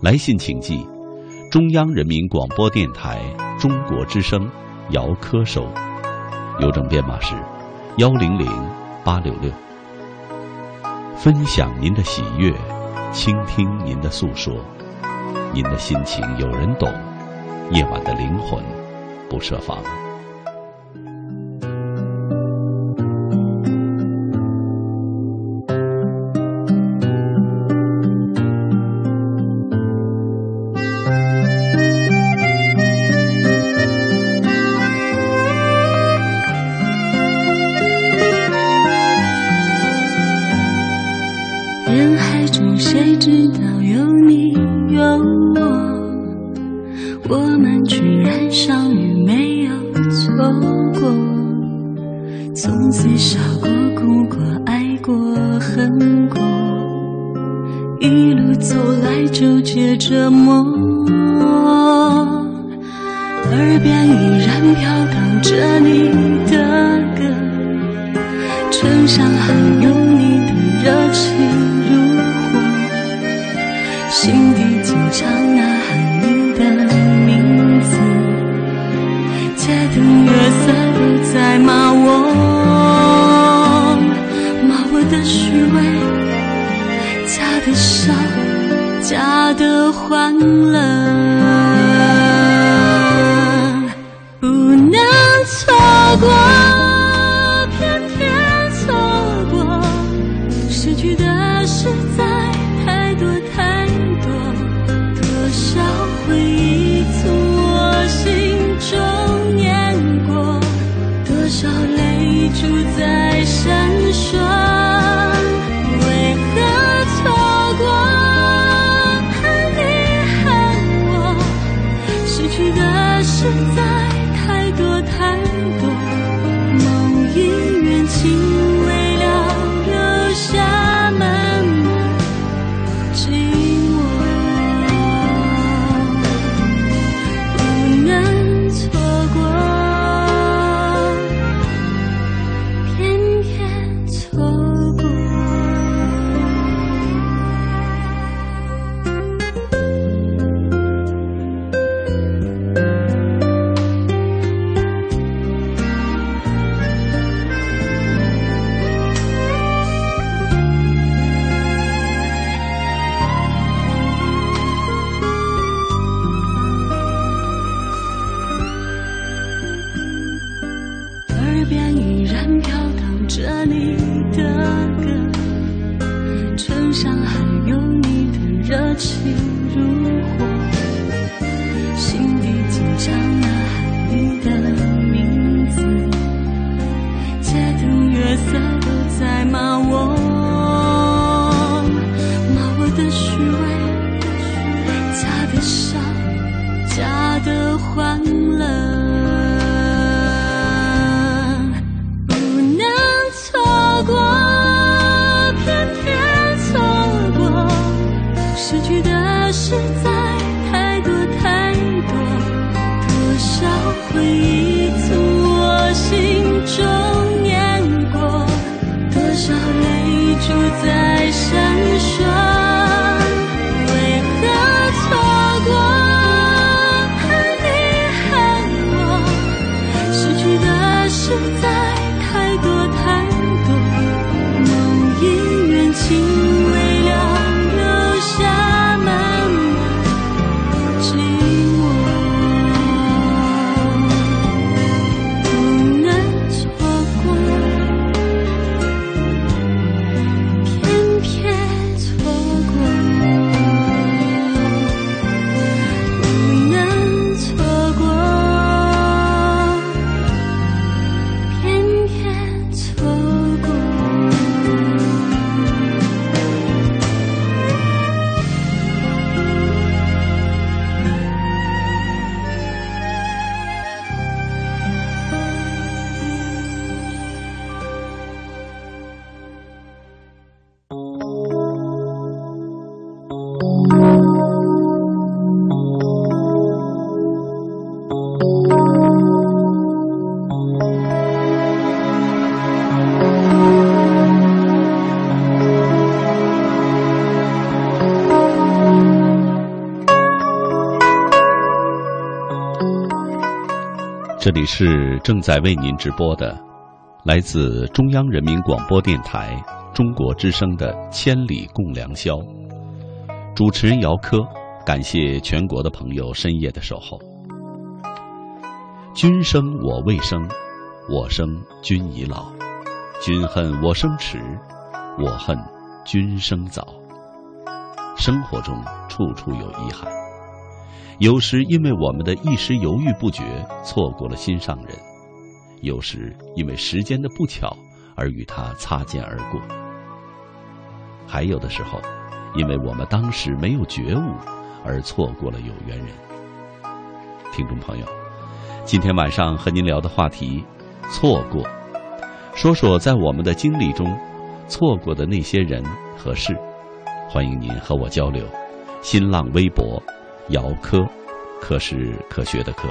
来信请寄中央人民广播电台中国之声姚科收，邮政编码是幺零零八六六。分享您的喜悦，倾听您的诉说，您的心情有人懂。夜晚的灵魂不设防。这里是正在为您直播的，来自中央人民广播电台中国之声的《千里共良宵》，主持人姚科，感谢全国的朋友深夜的守候。君生我未生，我生君已老，君恨我生迟，我恨君生早。生活中处处有遗憾。有时因为我们的一时犹豫不决，错过了心上人；有时因为时间的不巧而与他擦肩而过；还有的时候，因为我们当时没有觉悟而错过了有缘人。听众朋友，今天晚上和您聊的话题——错过，说说在我们的经历中错过的那些人和事。欢迎您和我交流。新浪微博。姚科，科是科学的科。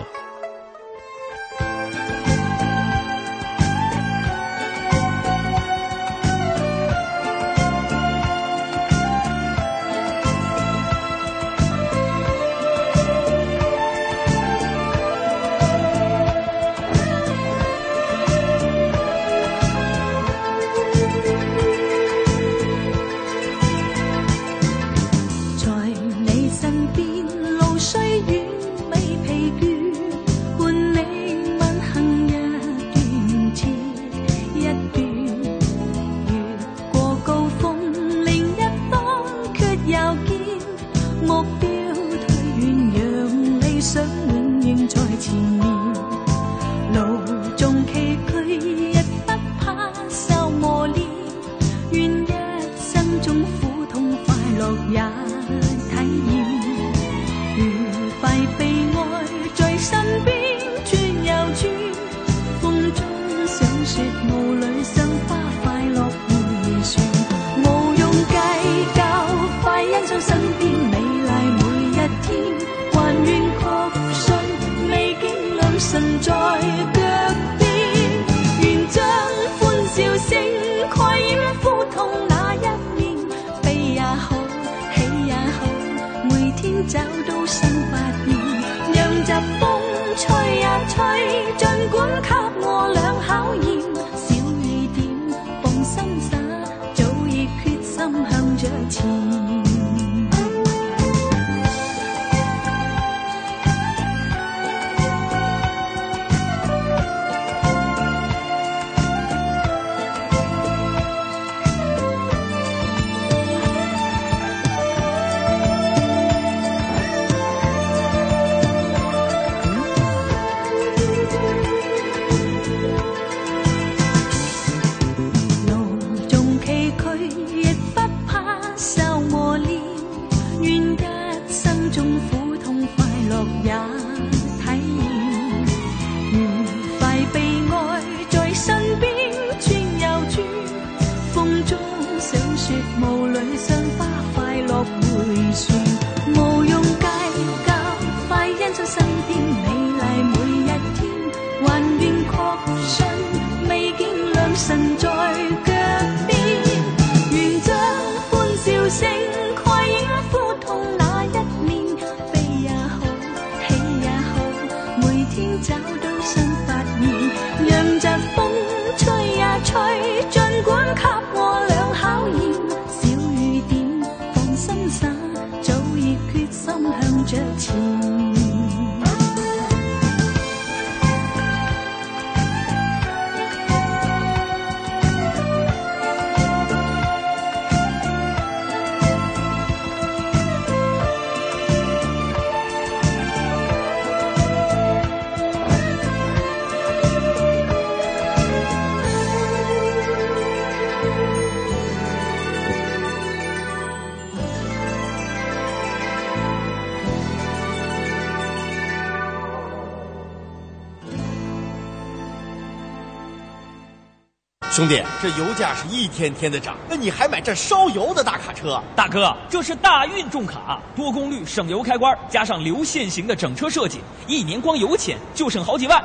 兄弟，这油价是一天天的涨，那你还买这烧油的大卡车？大哥，这是大运重卡，多功率省油开关，加上流线型的整车设计，一年光油钱就省好几万。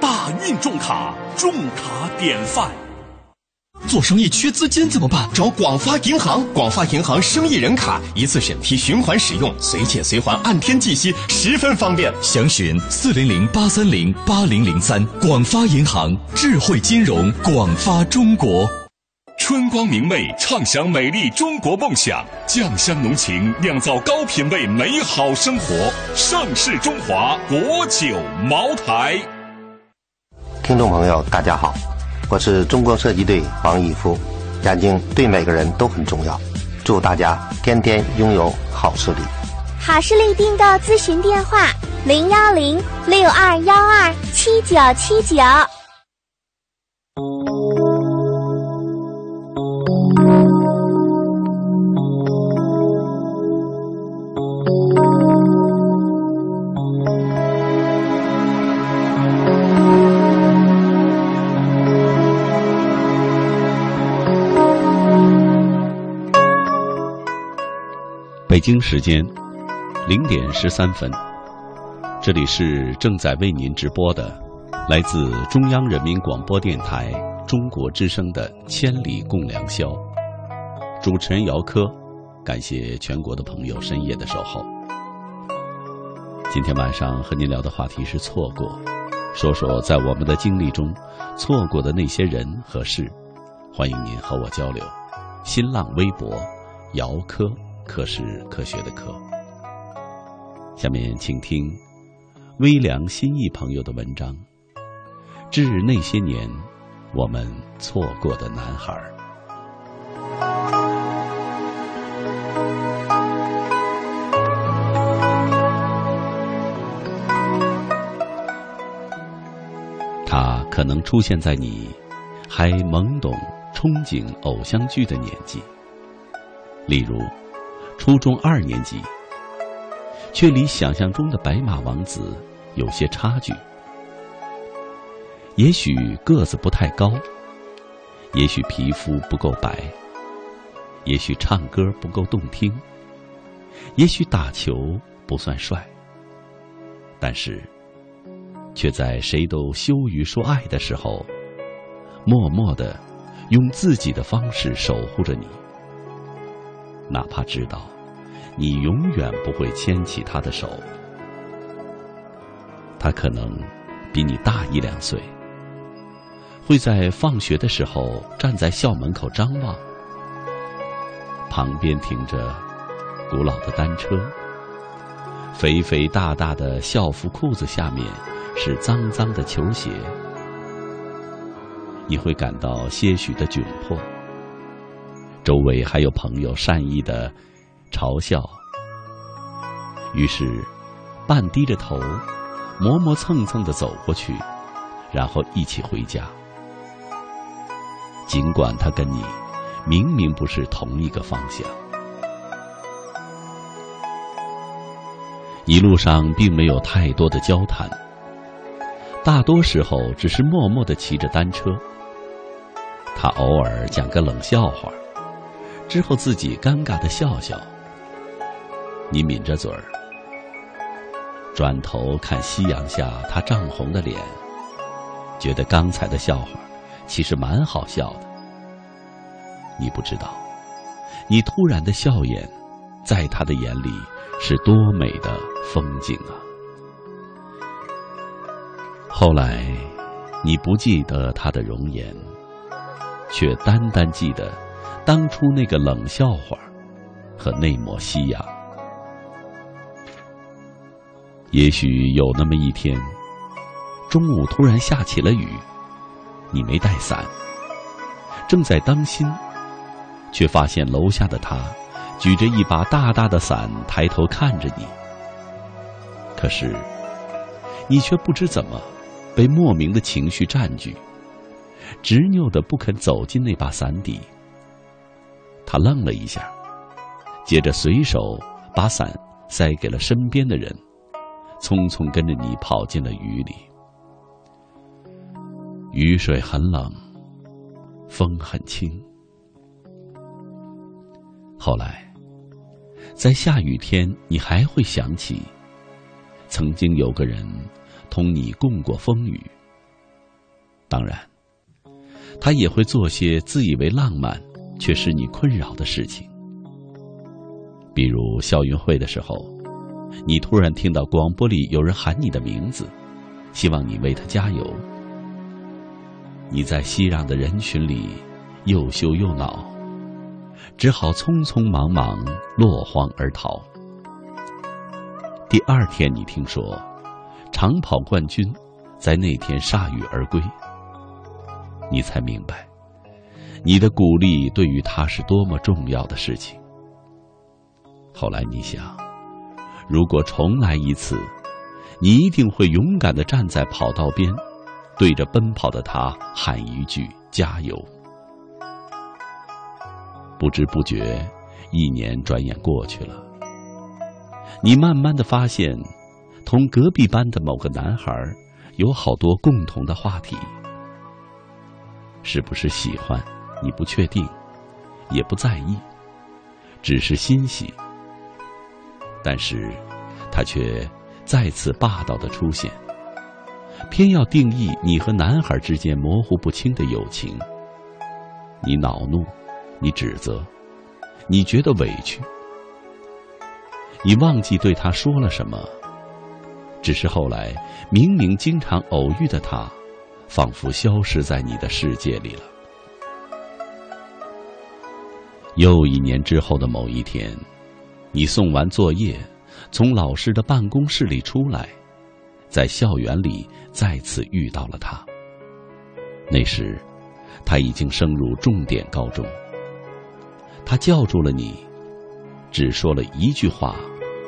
大运重卡，重卡典范。做生意缺资金怎么办？找广发银行，广发银行生意人卡一次审批，循环使用，随借随还，按天计息，十分方便。详询四零零八三零八零零三。广发银行，智慧金融，广发中国。春光明媚，畅享美丽中国梦想；酱香浓情，酿造高品位美好生活。盛世中华国酒茅台。听众朋友，大家好。我是中国射击队王义夫，眼睛对每个人都很重要，祝大家天天拥有好视力。好视力订购咨询电话：零幺零六二幺二七九七九。北京时间零点十三分，这里是正在为您直播的来自中央人民广播电台中国之声的《千里共良宵》，主持人姚科，感谢全国的朋友深夜的守候。今天晚上和您聊的话题是错过，说说在我们的经历中错过的那些人和事，欢迎您和我交流。新浪微博姚科。科是科学的科。下面请听微凉心意朋友的文章，《致那些年我们错过的男孩》。他可能出现在你还懵懂、憧憬偶像剧的年纪，例如。初中二年级，却离想象中的白马王子有些差距。也许个子不太高，也许皮肤不够白，也许唱歌不够动听，也许打球不算帅，但是，却在谁都羞于说爱的时候，默默的用自己的方式守护着你。哪怕知道你永远不会牵起他的手，他可能比你大一两岁，会在放学的时候站在校门口张望，旁边停着古老的单车，肥肥大大的校服裤子下面是脏脏的球鞋，你会感到些许的窘迫。周围还有朋友善意的嘲笑，于是半低着头，磨磨蹭蹭的走过去，然后一起回家。尽管他跟你明明不是同一个方向，一路上并没有太多的交谈，大多时候只是默默的骑着单车。他偶尔讲个冷笑话。之后自己尴尬的笑笑，你抿着嘴儿，转头看夕阳下他涨红的脸，觉得刚才的笑话其实蛮好笑的。你不知道，你突然的笑颜，在他的眼里是多美的风景啊！后来，你不记得他的容颜，却单单记得。当初那个冷笑话和那抹夕阳，也许有那么一天，中午突然下起了雨，你没带伞，正在当心，却发现楼下的他举着一把大大的伞，抬头看着你。可是，你却不知怎么被莫名的情绪占据，执拗的不肯走进那把伞底。他愣了一下，接着随手把伞塞给了身边的人，匆匆跟着你跑进了雨里。雨水很冷，风很轻。后来，在下雨天，你还会想起，曾经有个人同你共过风雨。当然，他也会做些自以为浪漫，却是你困扰的事情。比如校运会的时候，你突然听到广播里有人喊你的名字，希望你为他加油。你在熙攘的人群里又羞又恼，只好匆匆忙忙落荒而逃。第二天，你听说长跑冠军在那天铩羽而归，你才明白，你的鼓励对于他是多么重要的事情。后来你想，如果重来一次，你一定会勇敢的站在跑道边。对着奔跑的他喊一句“加油”。不知不觉，一年转眼过去了。你慢慢的发现，同隔壁班的某个男孩有好多共同的话题。是不是喜欢？你不确定，也不在意，只是欣喜。但是，他却再次霸道的出现。偏要定义你和男孩之间模糊不清的友情。你恼怒，你指责，你觉得委屈，你忘记对他说了什么。只是后来，明明经常偶遇的他，仿佛消失在你的世界里了。又一年之后的某一天，你送完作业，从老师的办公室里出来。在校园里再次遇到了他。那时，他已经升入重点高中。他叫住了你，只说了一句话，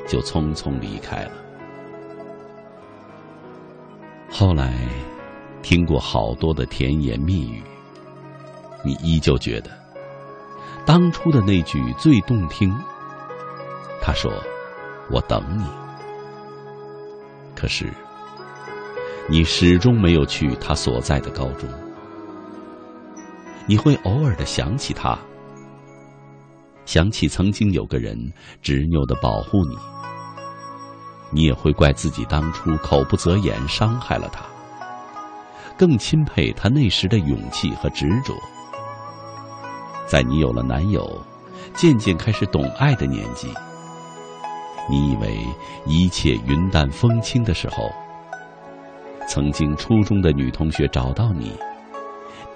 就匆匆离开了。后来，听过好多的甜言蜜语，你依旧觉得当初的那句最动听。他说：“我等你。”可是。你始终没有去他所在的高中，你会偶尔的想起他，想起曾经有个人执拗的保护你，你也会怪自己当初口不择言，伤害了他。更钦佩他那时的勇气和执着。在你有了男友，渐渐开始懂爱的年纪，你以为一切云淡风轻的时候。曾经初中的女同学找到你，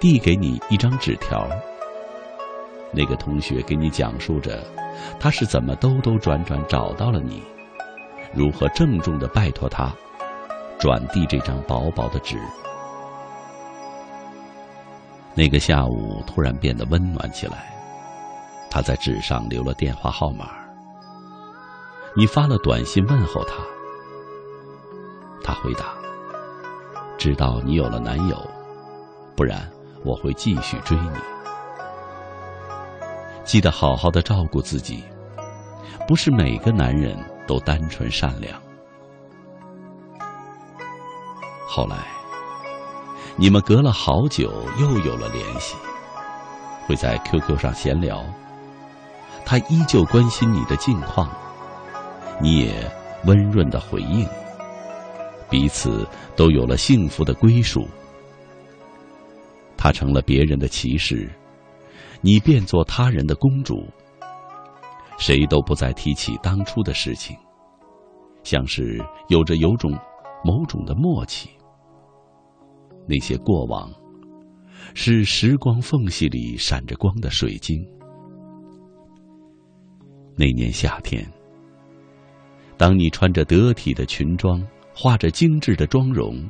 递给你一张纸条。那个同学给你讲述着，他是怎么兜兜转转找到了你，如何郑重的拜托他转递这张薄薄的纸。那个下午突然变得温暖起来，他在纸上留了电话号码。你发了短信问候他，他回答。知道你有了男友，不然我会继续追你。记得好好的照顾自己，不是每个男人都单纯善良。后来，你们隔了好久又有了联系，会在 QQ 上闲聊，他依旧关心你的近况，你也温润的回应。彼此都有了幸福的归属。他成了别人的骑士，你变做他人的公主。谁都不再提起当初的事情，像是有着有种某种的默契。那些过往，是时光缝隙里闪着光的水晶。那年夏天，当你穿着得体的裙装。画着精致的妆容，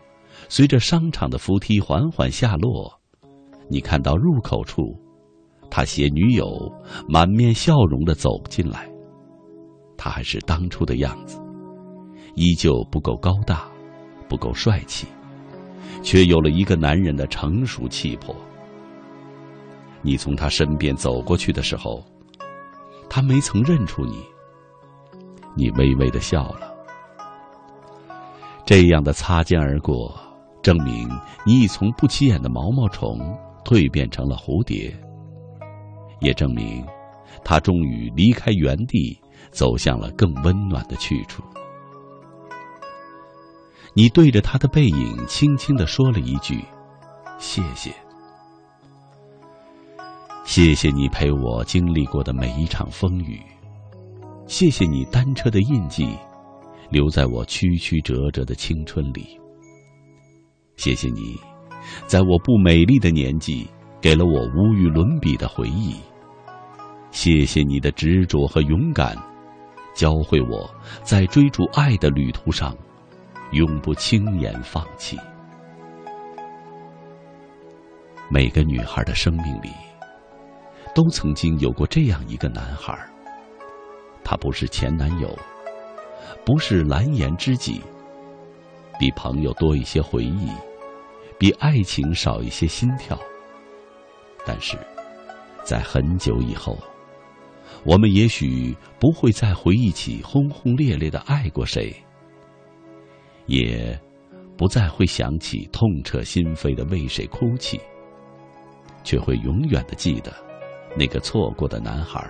随着商场的扶梯缓缓下落，你看到入口处，他携女友满面笑容的走进来。他还是当初的样子，依旧不够高大，不够帅气，却有了一个男人的成熟气魄。你从他身边走过去的时候，他没曾认出你，你微微的笑了。这样的擦肩而过，证明你已从不起眼的毛毛虫蜕变成了蝴蝶，也证明他终于离开原地，走向了更温暖的去处。你对着他的背影轻轻的说了一句：“谢谢。”谢谢你陪我经历过的每一场风雨，谢谢你单车的印记，留在我曲曲折折的青春里。谢谢你，在我不美丽的年纪，给了我无与伦比的回忆。谢谢你的执着和勇敢，教会我在追逐爱的旅途上，永不轻言放弃。每个女孩的生命里，都曾经有过这样一个男孩。他不是前男友，不是蓝颜知己，比朋友多一些回忆，比爱情少一些心跳。但是，在很久以后。我们也许不会再回忆起轰轰烈烈的爱过谁，也不再会想起痛彻心扉的为谁哭泣，却会永远的记得那个错过的男孩，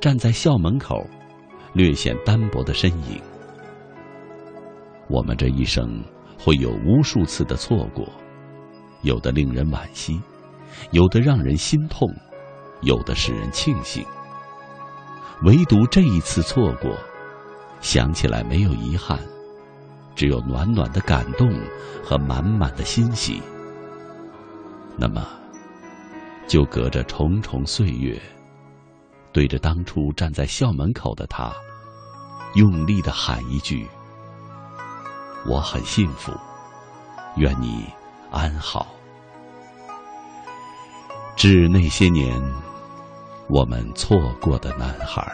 站在校门口，略显单薄的身影。我们这一生会有无数次的错过，有的令人惋惜，有的让人心痛，有的使人庆幸。唯独这一次错过，想起来没有遗憾，只有暖暖的感动和满满的欣喜。那么，就隔着重重岁月，对着当初站在校门口的他，用力的喊一句：“我很幸福，愿你安好。”致那些年。我们错过的男孩。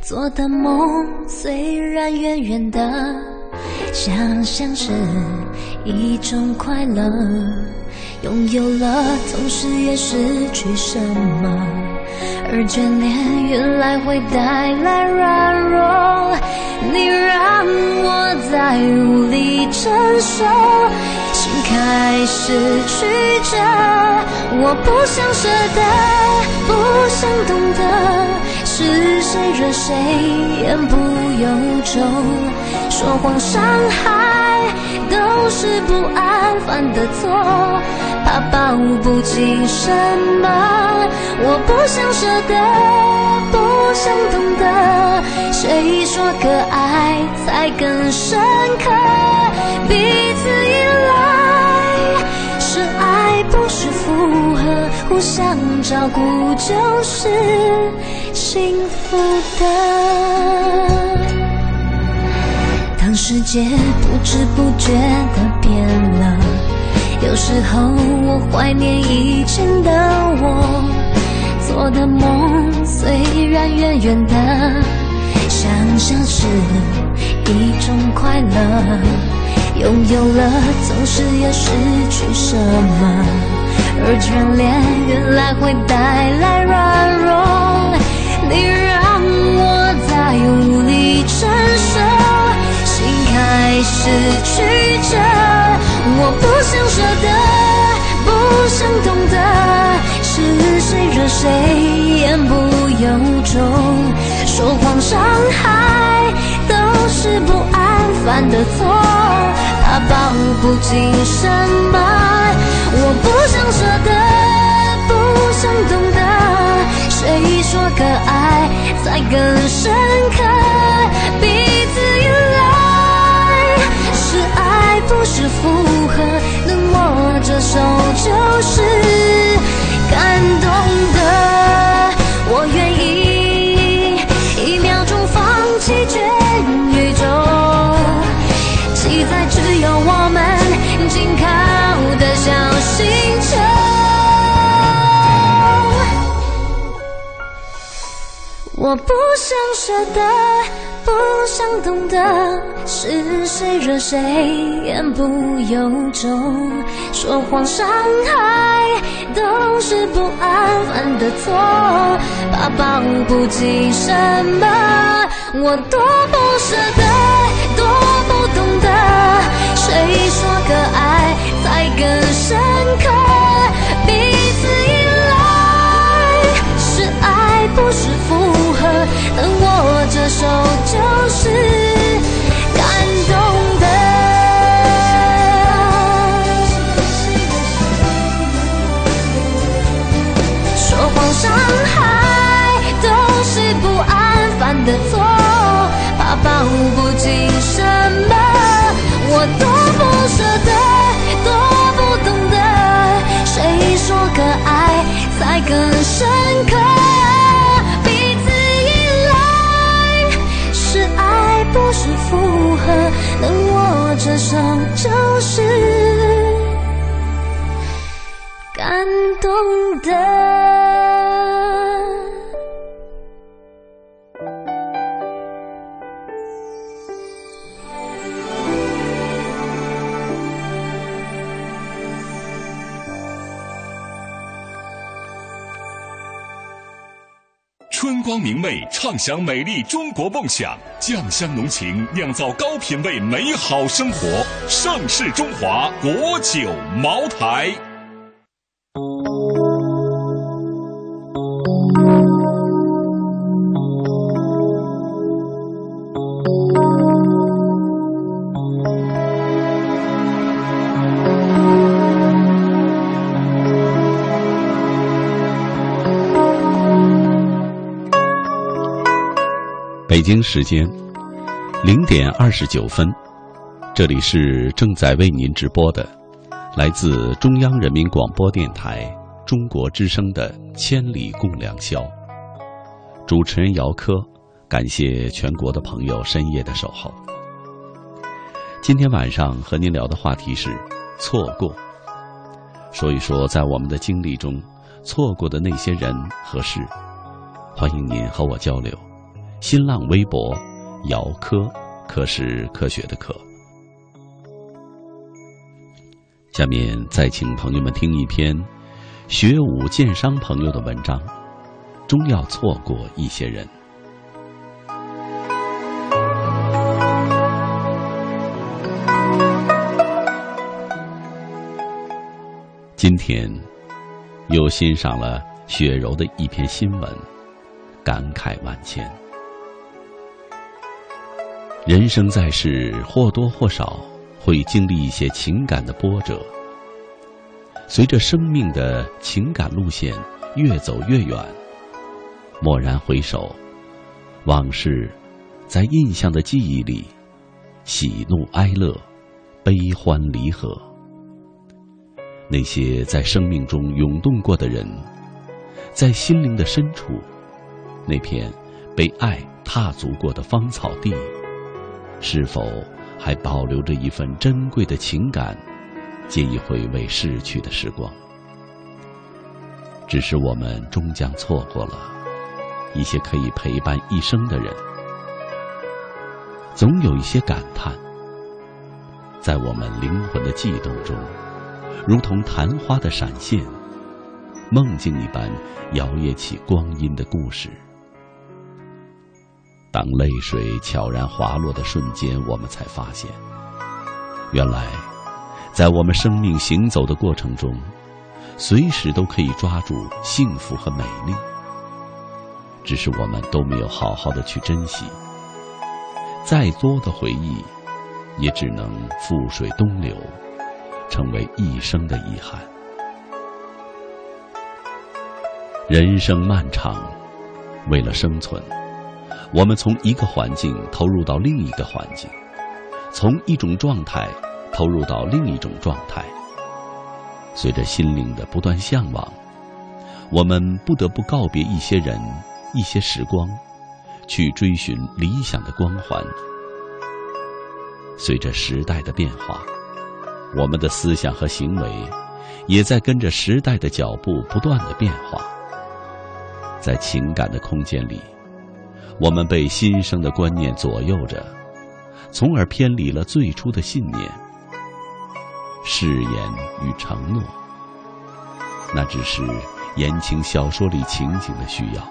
做的梦虽然远远的，想象是一种快乐。拥有了，同时也失去什么？而眷恋原来会带来软弱，你让我再无力承受。心开始曲折，我不想舍得，不想懂得，是谁惹谁言不由衷，说谎伤害都是不安犯的错，怕抱不紧什么，我不想舍得，不想懂得，谁说可爱才更深刻，彼此依赖是爱。不是附和，互相照顾就是幸福的。当世界不知不觉的变了，有时候我怀念以前的我，做的梦虽然远远的，想象是一种快乐。拥有了，总是要失去什么？而眷恋原来会带来软弱，你让我再无力承受，心开始曲折。我不想舍得，不想懂得，是谁惹谁言不由衷，说谎伤害都是不安犯的错。怕抱不紧什么，说个爱才更深刻？彼此依赖，是爱不是附和，能握着手就是我不想舍得，不想懂得是谁惹谁，言不由衷，说谎伤害都是不安分的错，怕保不齐什么，我多不舍得，多不懂得，谁说可爱才更深刻？手就是感动的。说谎伤害都是不安犯的错，怕抱不紧什么，我多不舍得，多不懂得，谁说可爱才更深刻？畅享美丽中国梦想；酱香浓情，酿造高品位美好生活。盛世中华国酒茅台。北京时间零点二十九分，这里是正在为您直播的，来自中央人民广播电台中国之声的《千里共良宵》。主持人姚科，感谢全国的朋友深夜的守候。今天晚上和您聊的话题是错过，说一说在我们的经历中错过的那些人和事。欢迎您和我交流。新浪微博，姚科，科是科学的科。下面再请朋友们听一篇学武剑商朋友的文章，终要错过一些人。今天又欣赏了雪柔的一篇新闻，感慨万千。人生在世，或多或少会经历一些情感的波折。随着生命的情感路线越走越远，蓦然回首，往事在印象的记忆里，喜怒哀乐，悲欢离合。那些在生命中涌动过的人，在心灵的深处，那片被爱踏足过的芳草地。是否还保留着一份珍贵的情感，借以回味逝去的时光？只是我们终将错过了一些可以陪伴一生的人。总有一些感叹，在我们灵魂的悸动中，如同昙花的闪现，梦境一般摇曳起光阴的故事。当泪水悄然滑落的瞬间，我们才发现，原来，在我们生命行走的过程中，随时都可以抓住幸福和美丽。只是我们都没有好好的去珍惜，再多的回忆，也只能覆水东流，成为一生的遗憾。人生漫长，为了生存。我们从一个环境投入到另一个环境，从一种状态投入到另一种状态。随着心灵的不断向往，我们不得不告别一些人、一些时光，去追寻理想的光环。随着时代的变化，我们的思想和行为也在跟着时代的脚步不断的变化。在情感的空间里。我们被新生的观念左右着，从而偏离了最初的信念。誓言与承诺，那只是言情小说里情景的需要。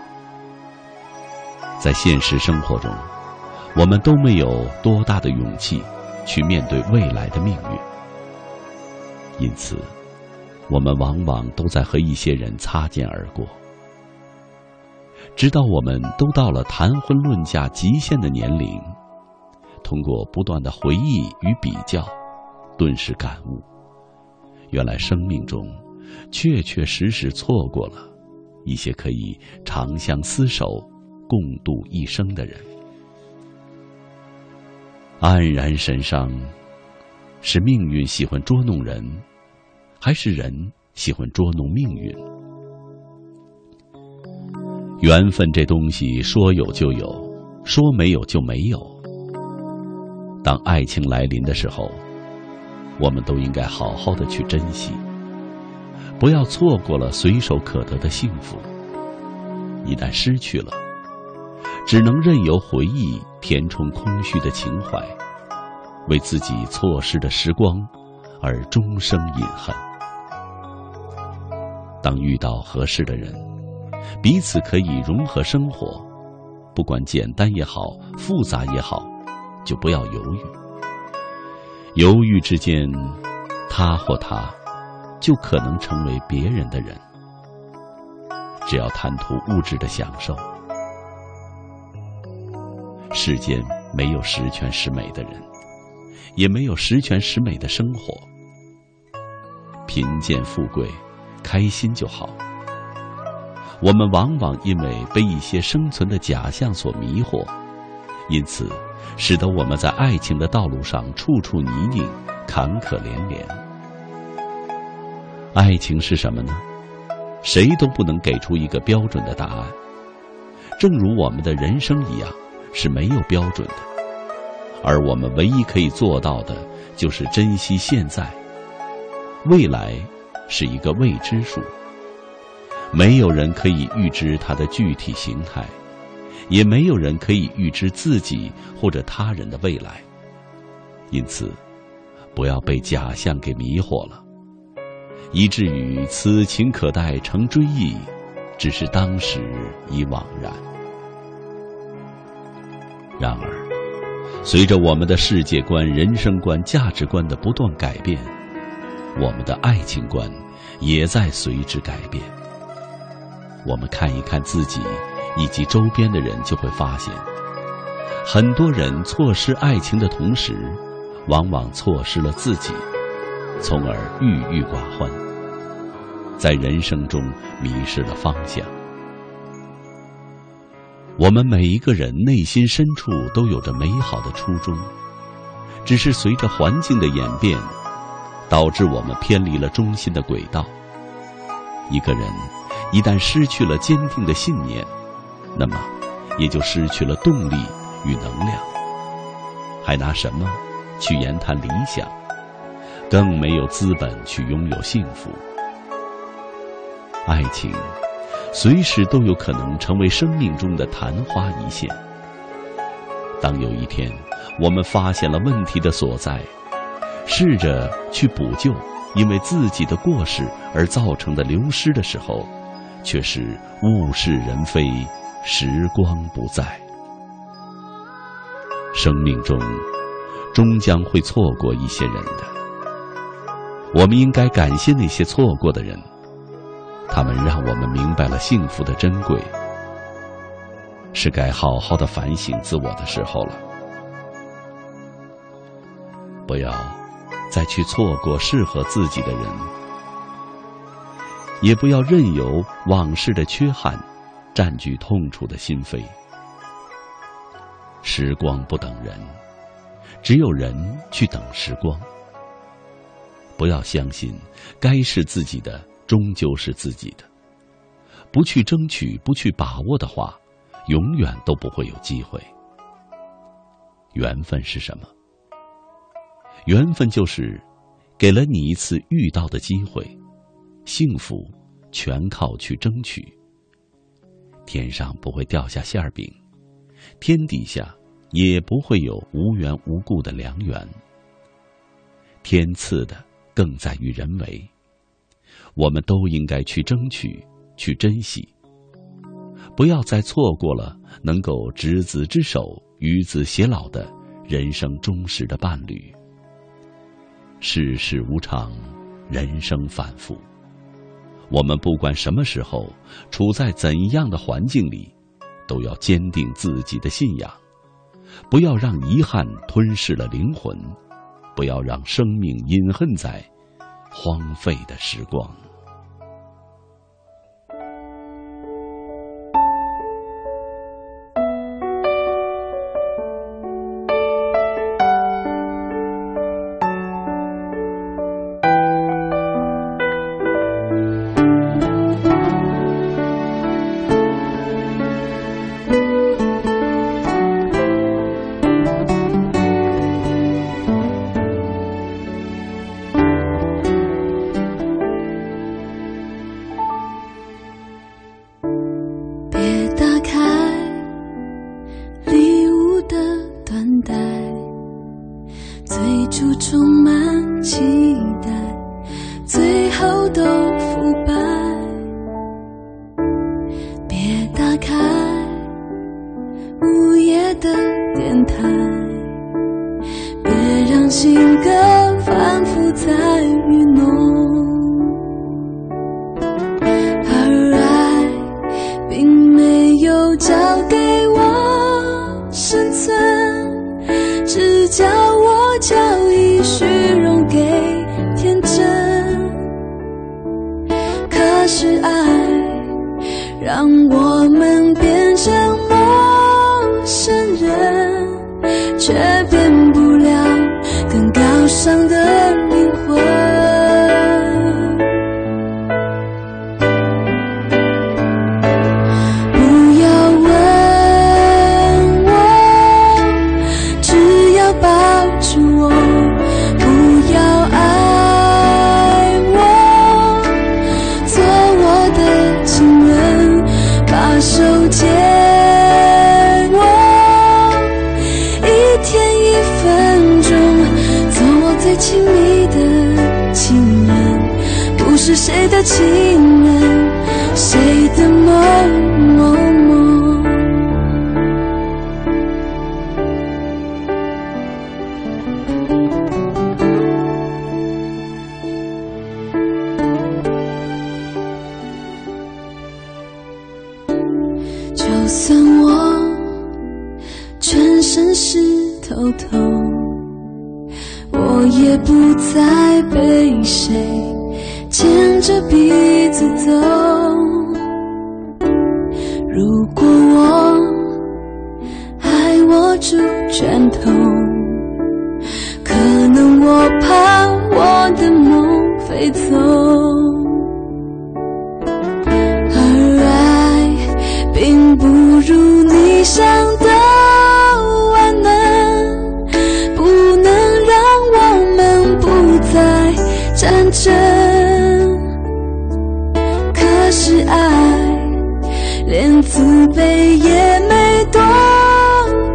在现实生活中，我们都没有多大的勇气去面对未来的命运，因此，我们往往都在和一些人擦肩而过。直到我们都到了谈婚论嫁极限的年龄，通过不断的回忆与比较，顿时感悟：原来生命中确确实实错过了一些可以长相厮守、共度一生的人。黯然神伤，是命运喜欢捉弄人，还是人喜欢捉弄命运？缘分这东西，说有就有，说没有就没有。当爱情来临的时候，我们都应该好好的去珍惜，不要错过了随手可得的幸福。一旦失去了，只能任由回忆填充空虚的情怀，为自己错失的时光而终生隐恨。当遇到合适的人。彼此可以融合生活，不管简单也好，复杂也好，就不要犹豫。犹豫之间，他或她就可能成为别人的人。只要贪图物质的享受，世间没有十全十美的人，也没有十全十美的生活。贫贱富贵，开心就好。我们往往因为被一些生存的假象所迷惑，因此使得我们在爱情的道路上处处泥泞、坎坷连连。爱情是什么呢？谁都不能给出一个标准的答案。正如我们的人生一样，是没有标准的。而我们唯一可以做到的，就是珍惜现在。未来是一个未知数。没有人可以预知它的具体形态，也没有人可以预知自己或者他人的未来。因此，不要被假象给迷惑了，以至于此情可待成追忆，只是当时已惘然。然而，随着我们的世界观、人生观、价值观的不断改变，我们的爱情观也在随之改变。我们看一看自己以及周边的人，就会发现，很多人错失爱情的同时，往往错失了自己，从而郁郁寡欢，在人生中迷失了方向。我们每一个人内心深处都有着美好的初衷，只是随着环境的演变，导致我们偏离了中心的轨道。一个人。一旦失去了坚定的信念，那么也就失去了动力与能量，还拿什么去言谈理想？更没有资本去拥有幸福。爱情随时都有可能成为生命中的昙花一现。当有一天我们发现了问题的所在，试着去补救因为自己的过失而造成的流失的时候，却是物是人非，时光不在。生命中终将会错过一些人的，我们应该感谢那些错过的人，他们让我们明白了幸福的珍贵。是该好好的反省自我的时候了，不要再去错过适合自己的人。也不要任由往事的缺憾占据痛楚的心扉。时光不等人，只有人去等时光。不要相信，该是自己的终究是自己的。不去争取，不去把握的话，永远都不会有机会。缘分是什么？缘分就是给了你一次遇到的机会。幸福全靠去争取。天上不会掉下馅儿饼，天底下也不会有无缘无故的良缘。天赐的更在于人为，我们都应该去争取，去珍惜。不要再错过了能够执子之手，与子偕老的人生忠实的伴侣。世事无常，人生反复，我们不管什么时候，处在怎样的环境里，都要坚定自己的信仰，不要让遗憾吞噬了灵魂，不要让生命隐恨在荒废的时光。是爱，连自卑也没多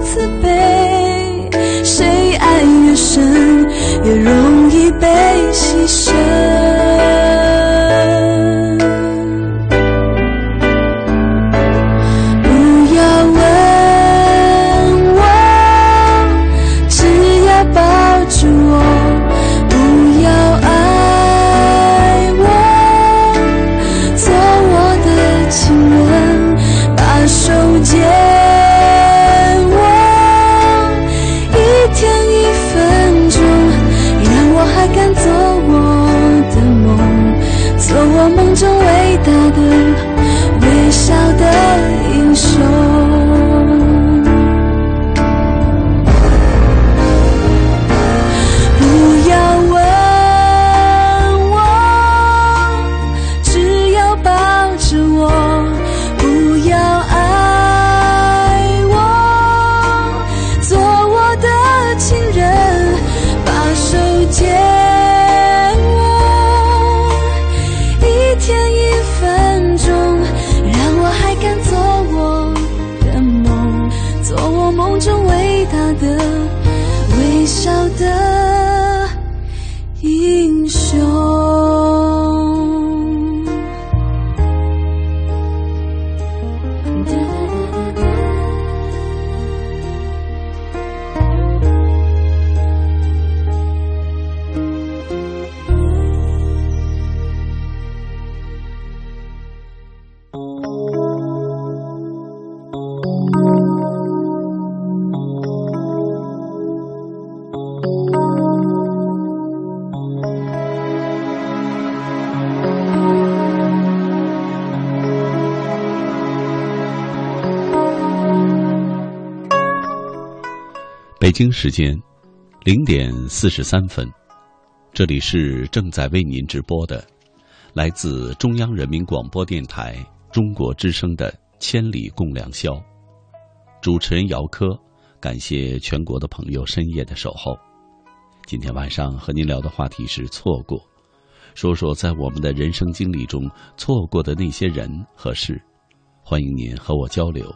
慈悲，谁爱越深。北京时间零点四十三分，这里是正在为您直播的，来自中央人民广播电台中国之声的《千里共良宵》，主持人姚科，感谢全国的朋友深夜的守候。今天晚上和您聊的话题是错过，说说在我们的人生经历中错过的那些人和事，欢迎您和我交流。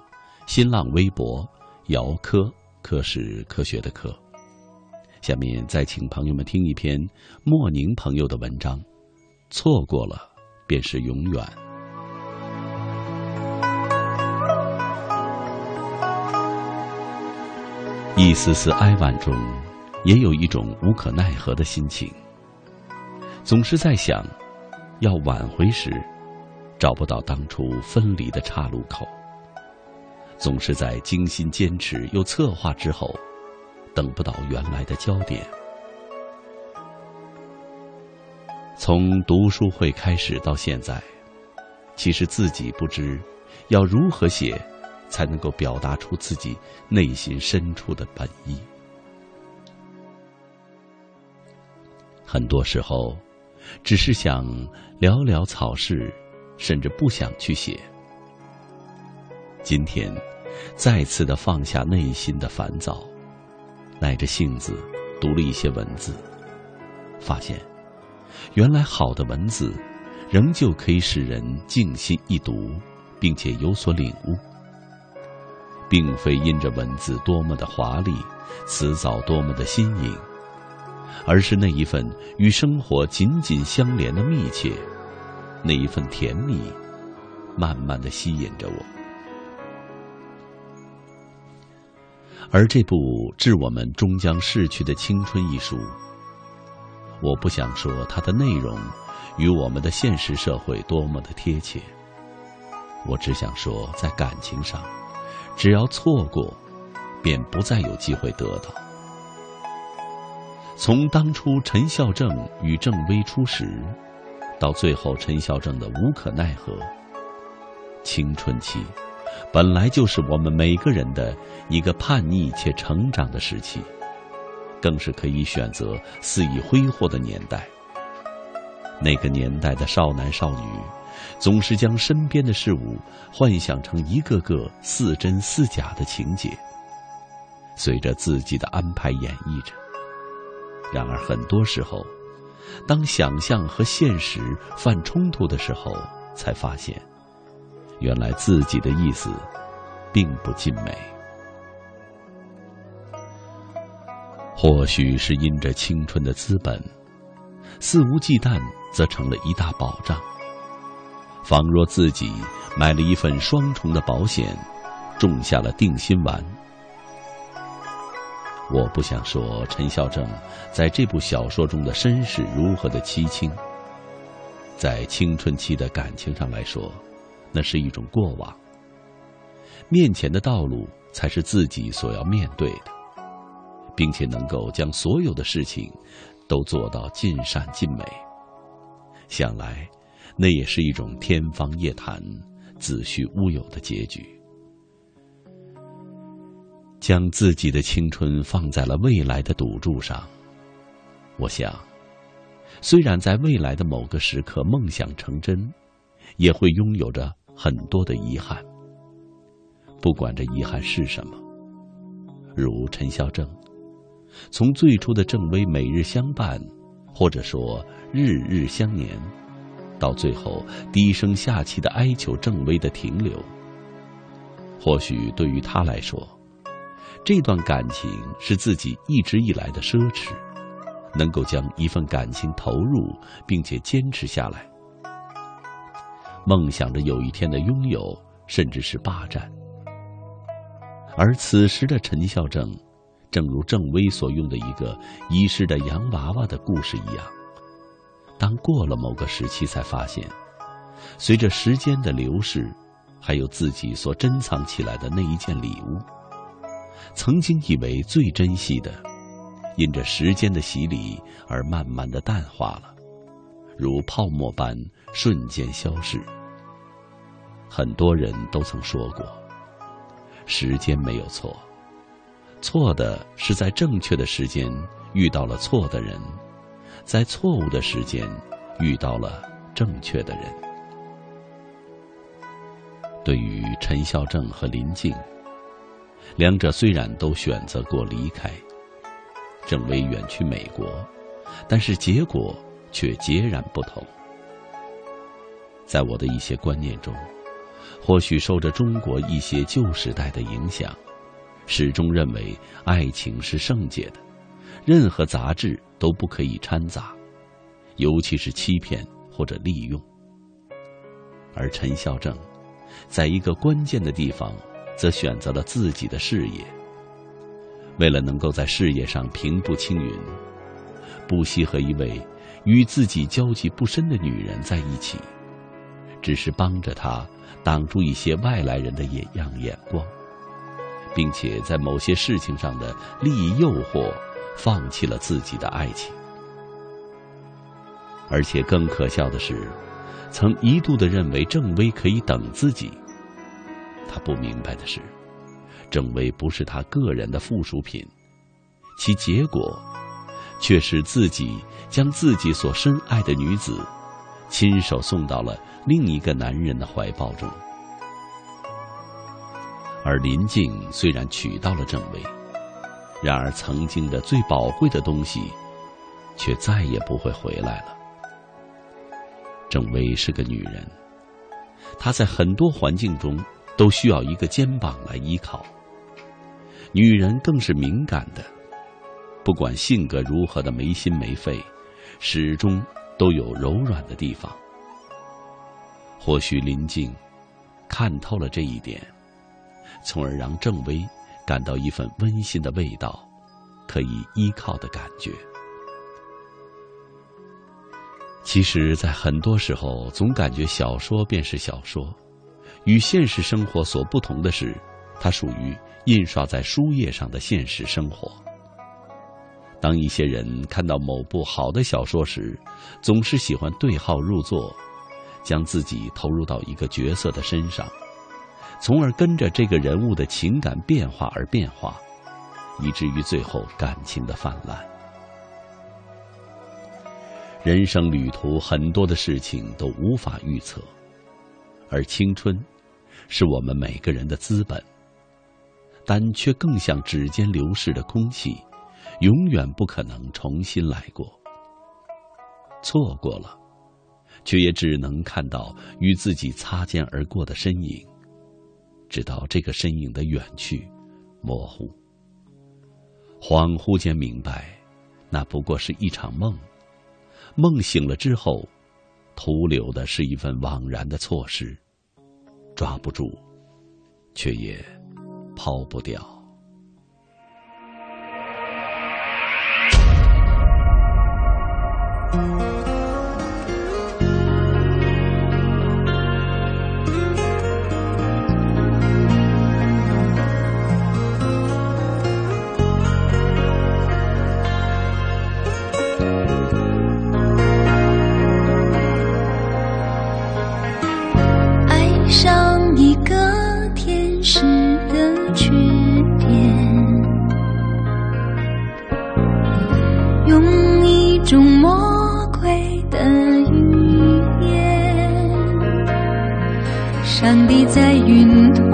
新浪微博姚科。科是科学的科。下面再请朋友们听一篇莫宁朋友的文章，《错过了便是永远》。一丝丝哀婉中，也有一种无可奈何的心情。总是在想，要挽回时，找不到当初分离的岔路口。总是在精心坚持又策划之后，等不到原来的焦点。从读书会开始到现在，其实自己不知要如何写，才能够表达出自己内心深处的本意。很多时候，只是想寥寥草事，甚至不想去写。今天，再次的放下内心的烦躁，耐着性子读了一些文字，发现，原来好的文字，仍旧可以使人静心一读，并且有所领悟，并非因着文字多么的华丽，辞藻多么的新颖，而是那一份与生活紧紧相连的密切，那一份甜蜜，慢慢的吸引着我。而这部《致我们终将逝去的青春》一书，我不想说它的内容与我们的现实社会多么的贴切，我只想说，在感情上，只要错过，便不再有机会得到。从当初陈孝正与郑微初识，到最后陈孝正的无可奈何，青春期。本来就是我们每个人的一个叛逆且成长的时期，更是可以选择肆意挥霍的年代。那个年代的少男少女，总是将身边的事物幻想成一个个似真似假的情节，随着自己的安排演绎着。然而，很多时候，当想象和现实犯冲突的时候，才发现。原来自己的意思，并不尽美。或许是因着青春的资本，肆无忌惮则成了一大保障。仿若自己买了一份双重的保险，种下了定心丸。我不想说陈孝正在这部小说中的身世如何的凄清，在青春期的感情上来说。那是一种过往，面前的道路才是自己所要面对的，并且能够将所有的事情都做到尽善尽美。想来，那也是一种天方夜谭、子虚乌有的结局。将自己的青春放在了未来的赌注上，我想，虽然在未来的某个时刻梦想成真，也会拥有着。很多的遗憾，不管这遗憾是什么，如陈孝正，从最初的郑微每日相伴，或者说日日相黏，到最后低声下气的哀求郑微的停留，或许对于他来说，这段感情是自己一直以来的奢侈，能够将一份感情投入并且坚持下来，梦想着有一天的拥有，甚至是霸占。而此时的陈孝正，正如郑薇所用的一个遗失的洋娃娃的故事一样，当过了某个时期，才发现，随着时间的流逝，还有自己所珍藏起来的那一件礼物，曾经以为最珍惜的，因着时间的洗礼而慢慢的淡化了，如泡沫般瞬间消逝。很多人都曾说过。时间没有错，错的是在正确的时间遇到了错的人，在错误的时间遇到了正确的人。对于陈孝正和林静，两者虽然都选择过离开，郑薇远去美国，但是结果却截然不同。在我的一些观念中。或许受着中国一些旧时代的影响，始终认为爱情是圣洁的，任何杂质都不可以掺杂，尤其是欺骗或者利用。而陈孝正，在一个关键的地方，则选择了自己的事业。为了能够在事业上平步青云，不惜和一位与自己交集不深的女人在一起，只是帮着他。挡住一些外来人的眼样眼光，并且在某些事情上的利益诱惑，放弃了自己的爱情。而且更可笑的是，曾一度的认为郑薇可以等自己。他不明白的是，郑薇不是他个人的附属品，其结果，却是自己将自己所深爱的女子。亲手送到了另一个男人的怀抱中，而林静虽然娶到了郑薇，然而曾经的最宝贵的东西，却再也不会回来了。郑薇是个女人，她在很多环境中都需要一个肩膀来依靠。女人更是敏感的，不管性格如何的没心没肺，始终。都有柔软的地方。或许林静看透了这一点，从而让郑薇感到一份温馨的味道，可以依靠的感觉。其实，在很多时候，总感觉小说便是小说，与现实生活所不同的是，它属于印刷在书页上的现实生活。当一些人看到某部好的小说时，总是喜欢对号入座，将自己投入到一个角色的身上，从而跟着这个人物的情感变化而变化，以至于最后感情的泛滥。人生旅途很多的事情都无法预测，而青春，是我们每个人的资本，但却更像指尖流逝的空气。永远不可能重新来过，错过了，却也只能看到与自己擦肩而过的身影，直到这个身影的远去，模糊。恍惚间明白，那不过是一场梦，梦醒了之后，徒留的是一份枉然的错失，抓不住，却也抛不掉。爱上一个天使的缺点用一种魔飞的语言上帝在云端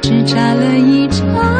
只眨了一眨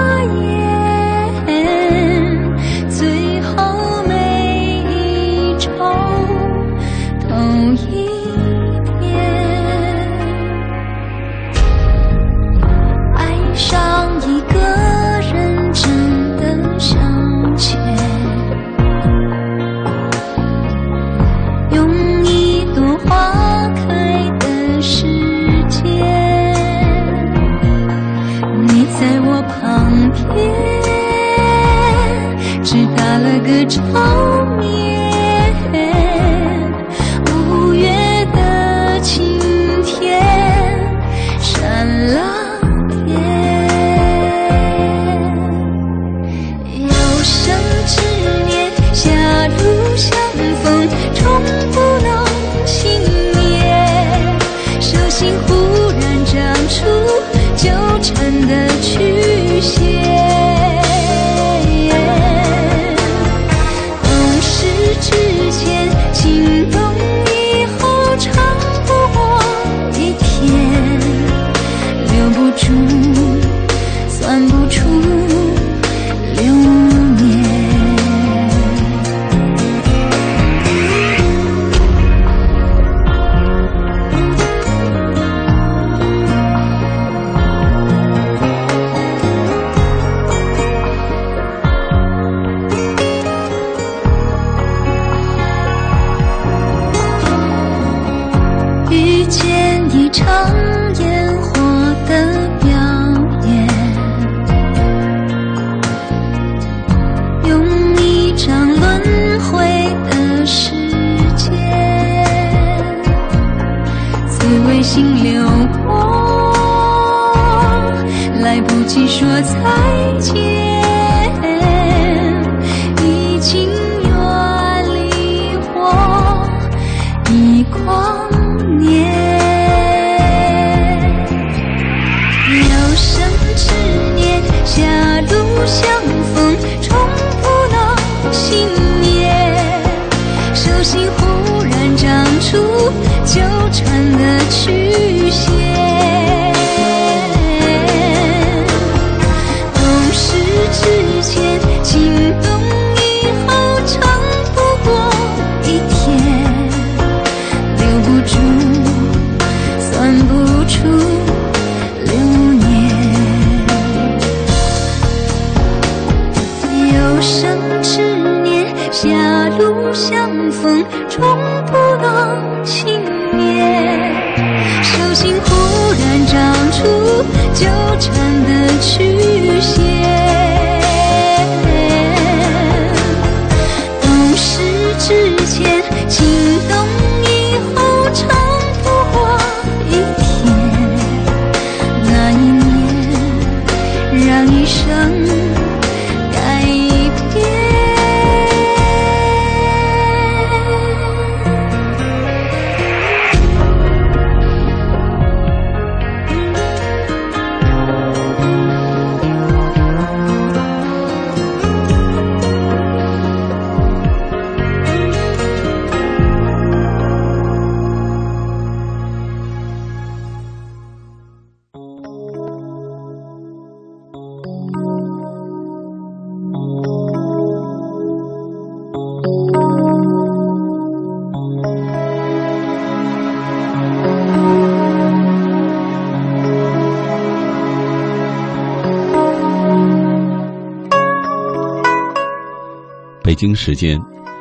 北京时间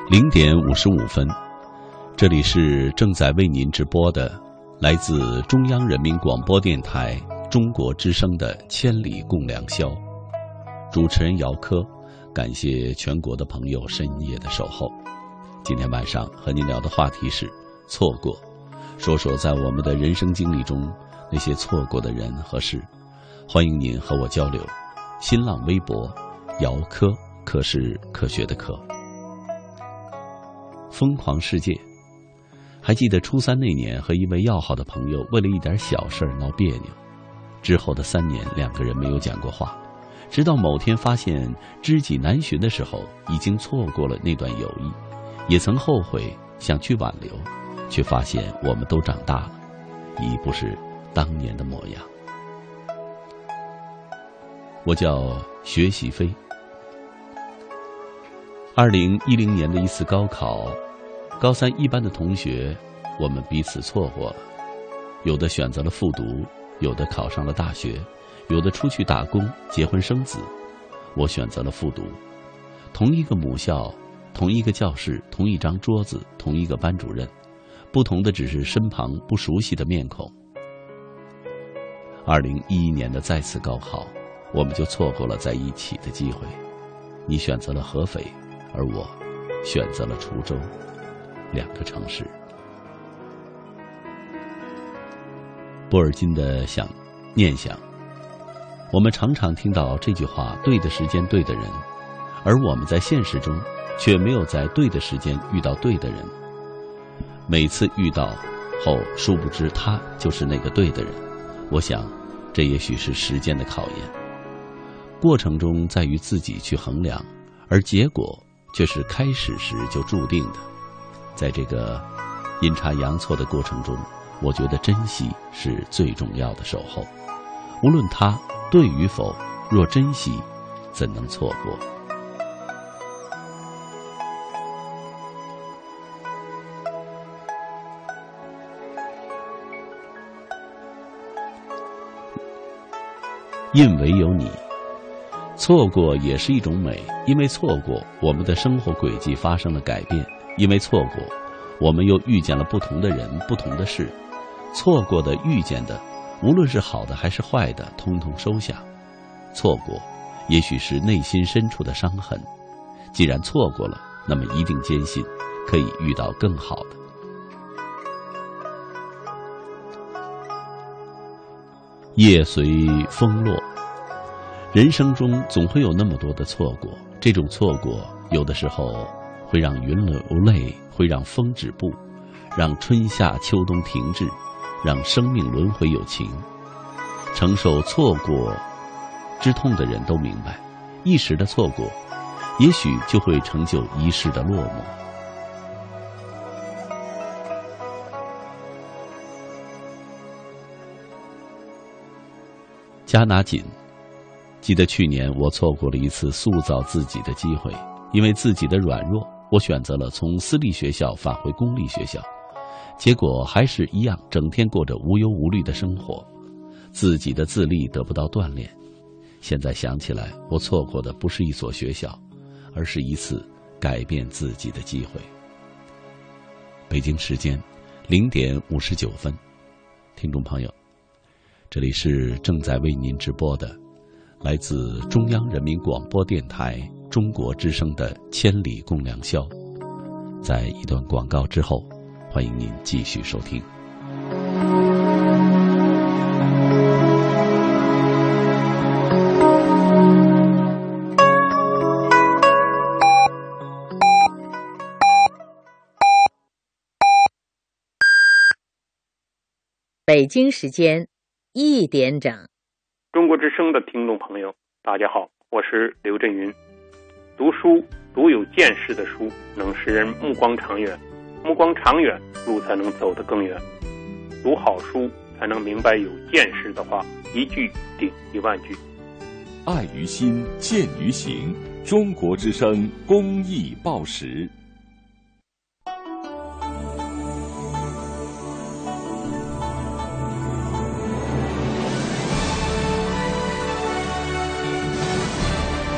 零点五十五分，这里是正在为您直播的来自中央人民广播电台中国之声的《千里共良宵》，主持人姚科，感谢全国的朋友深夜的守候。今天晚上和您聊的话题是错过，说说在我们的人生经历中那些错过的人和事。欢迎您和我交流，新浪微博姚科。可是科学的科。疯狂世界，还记得初三那年和一位要好的朋友为了一点小事闹别扭，之后的三年两个人没有讲过话，直到某天发现知己难寻的时候，已经错过了那段友谊，也曾后悔想去挽留，却发现我们都长大了，已不是当年的模样。我叫学习飞。二零一零年的一次高考，高三一班的同学，我们彼此错过了。有的选择了复读，有的考上了大学，有的出去打工、结婚生子。我选择了复读。同一个母校，同一个教室，同一张桌子，同一个班主任，不同的只是身旁不熟悉的面孔。二零一一年的再次高考，我们就错过了在一起的机会。你选择了合肥。而我选择了滁州，两个城市。布尔津的想念想，我们常常听到这句话：“对的时间，对的人。”而我们在现实中却没有在对的时间遇到对的人。每次遇到后，殊不知他就是那个对的人。我想，这也许是时间的考验。过程中在于自己去衡量，而结果却是开始时就注定的。在这个阴差阳错的过程中，我觉得珍惜是最重要的守候。无论它对与否，若珍惜，怎能错过？因为有你，错过也是一种美。因为错过，我们的生活轨迹发生了改变；因为错过，我们又遇见了不同的人、不同的事。错过的、遇见的，无论是好的还是坏的，通通收下。错过，也许是内心深处的伤痕。既然错过了，那么一定坚信可以遇到更好的。叶随风落，人生中总会有那么多的错过。这种错过，有的时候会让云流泪，会让风止步，让春夏秋冬停滞，让生命轮回有情。承受错过之痛的人都明白，一时的错过，也许就会成就一世的落寞。加拿锦。记得去年我错过了一次塑造自己的机会，因为自己的软弱，我选择了从私立学校返回公立学校，结果还是一样，整天过着无忧无虑的生活，自己的自立得不到锻炼。现在想起来，我错过的不是一所学校，而是一次改变自己的机会。北京时间零点五十九分，听众朋友。这里是正在为您直播的，来自中央人民广播电台中国之声的《千里共良宵》。在一段广告之后，欢迎您继续收听。北京时间。一点整，中国之声的听众朋友，大家好，我是刘震云。读书读有见识的书，能使人目光长远，目光长远，路才能走得更远。读好书，才能明白有见识的话，一句顶一万句。爱于心，见于行。中国之声公益报时。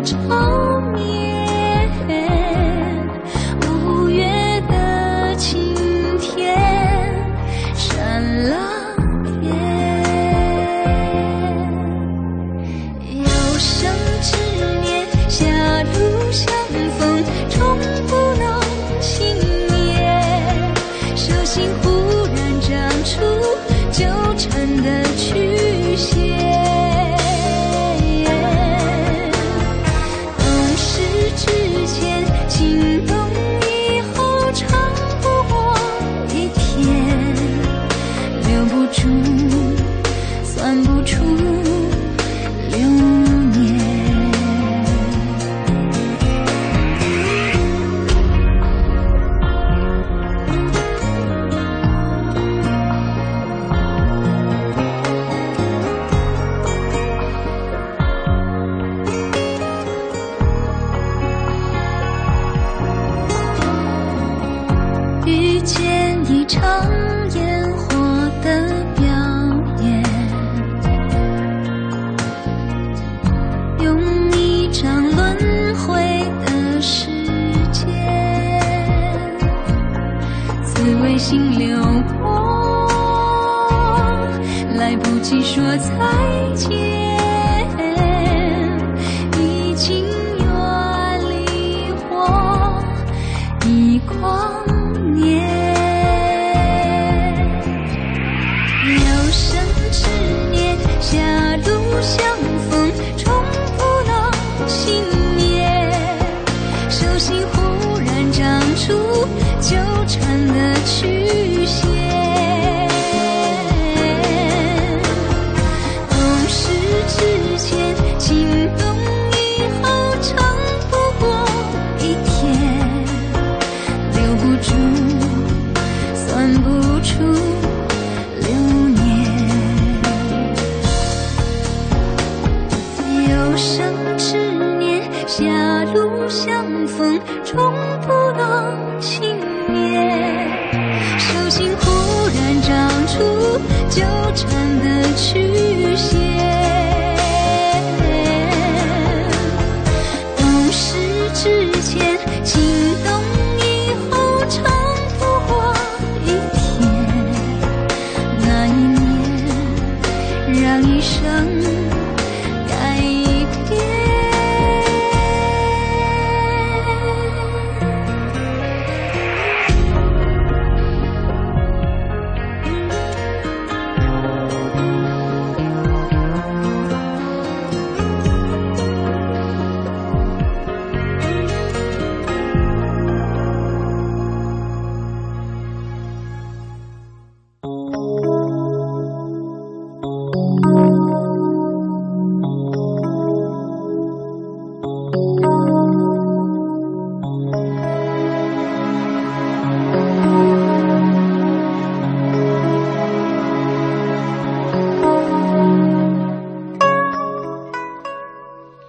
只打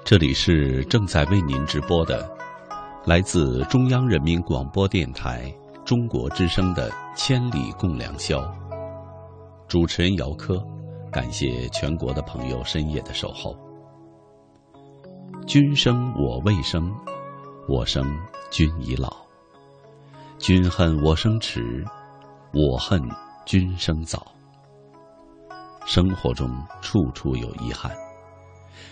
这里是正在为您直播的，来自中央人民广播电台中国之声的《千里共良宵》。主持人姚科，感谢全国的朋友深夜的守候。君生我未生，我生君已老。君恨我生迟，我恨君生早。生活中处处有遗憾。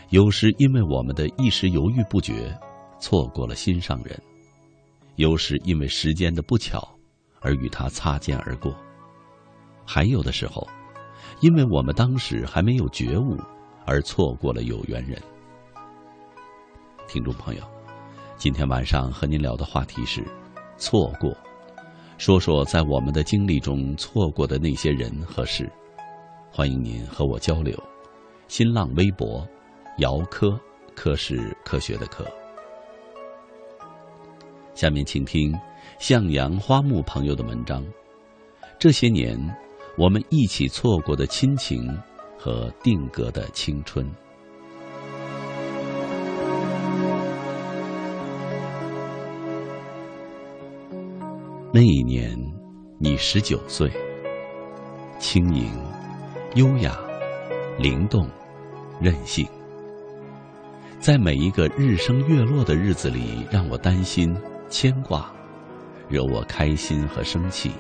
有时因为我们的一时犹豫不决，错过了心上人；有时因为时间的不巧，而与他擦肩而过；还有的时候，因为我们当时还没有觉悟，而错过了有缘人。听众朋友，今天晚上和您聊的话题是错过，说说在我们的经历中错过的那些人和事。欢迎您和我交流。新浪微博。姚科，科是科学的科。下面请听向阳花木朋友的文章。这些年，我们一起错过的亲情和定格的青春。那一年，你十九岁，轻盈、优雅、灵动、任性。在每一个日升月落的日子里，让我担心、牵挂，惹我开心和生气，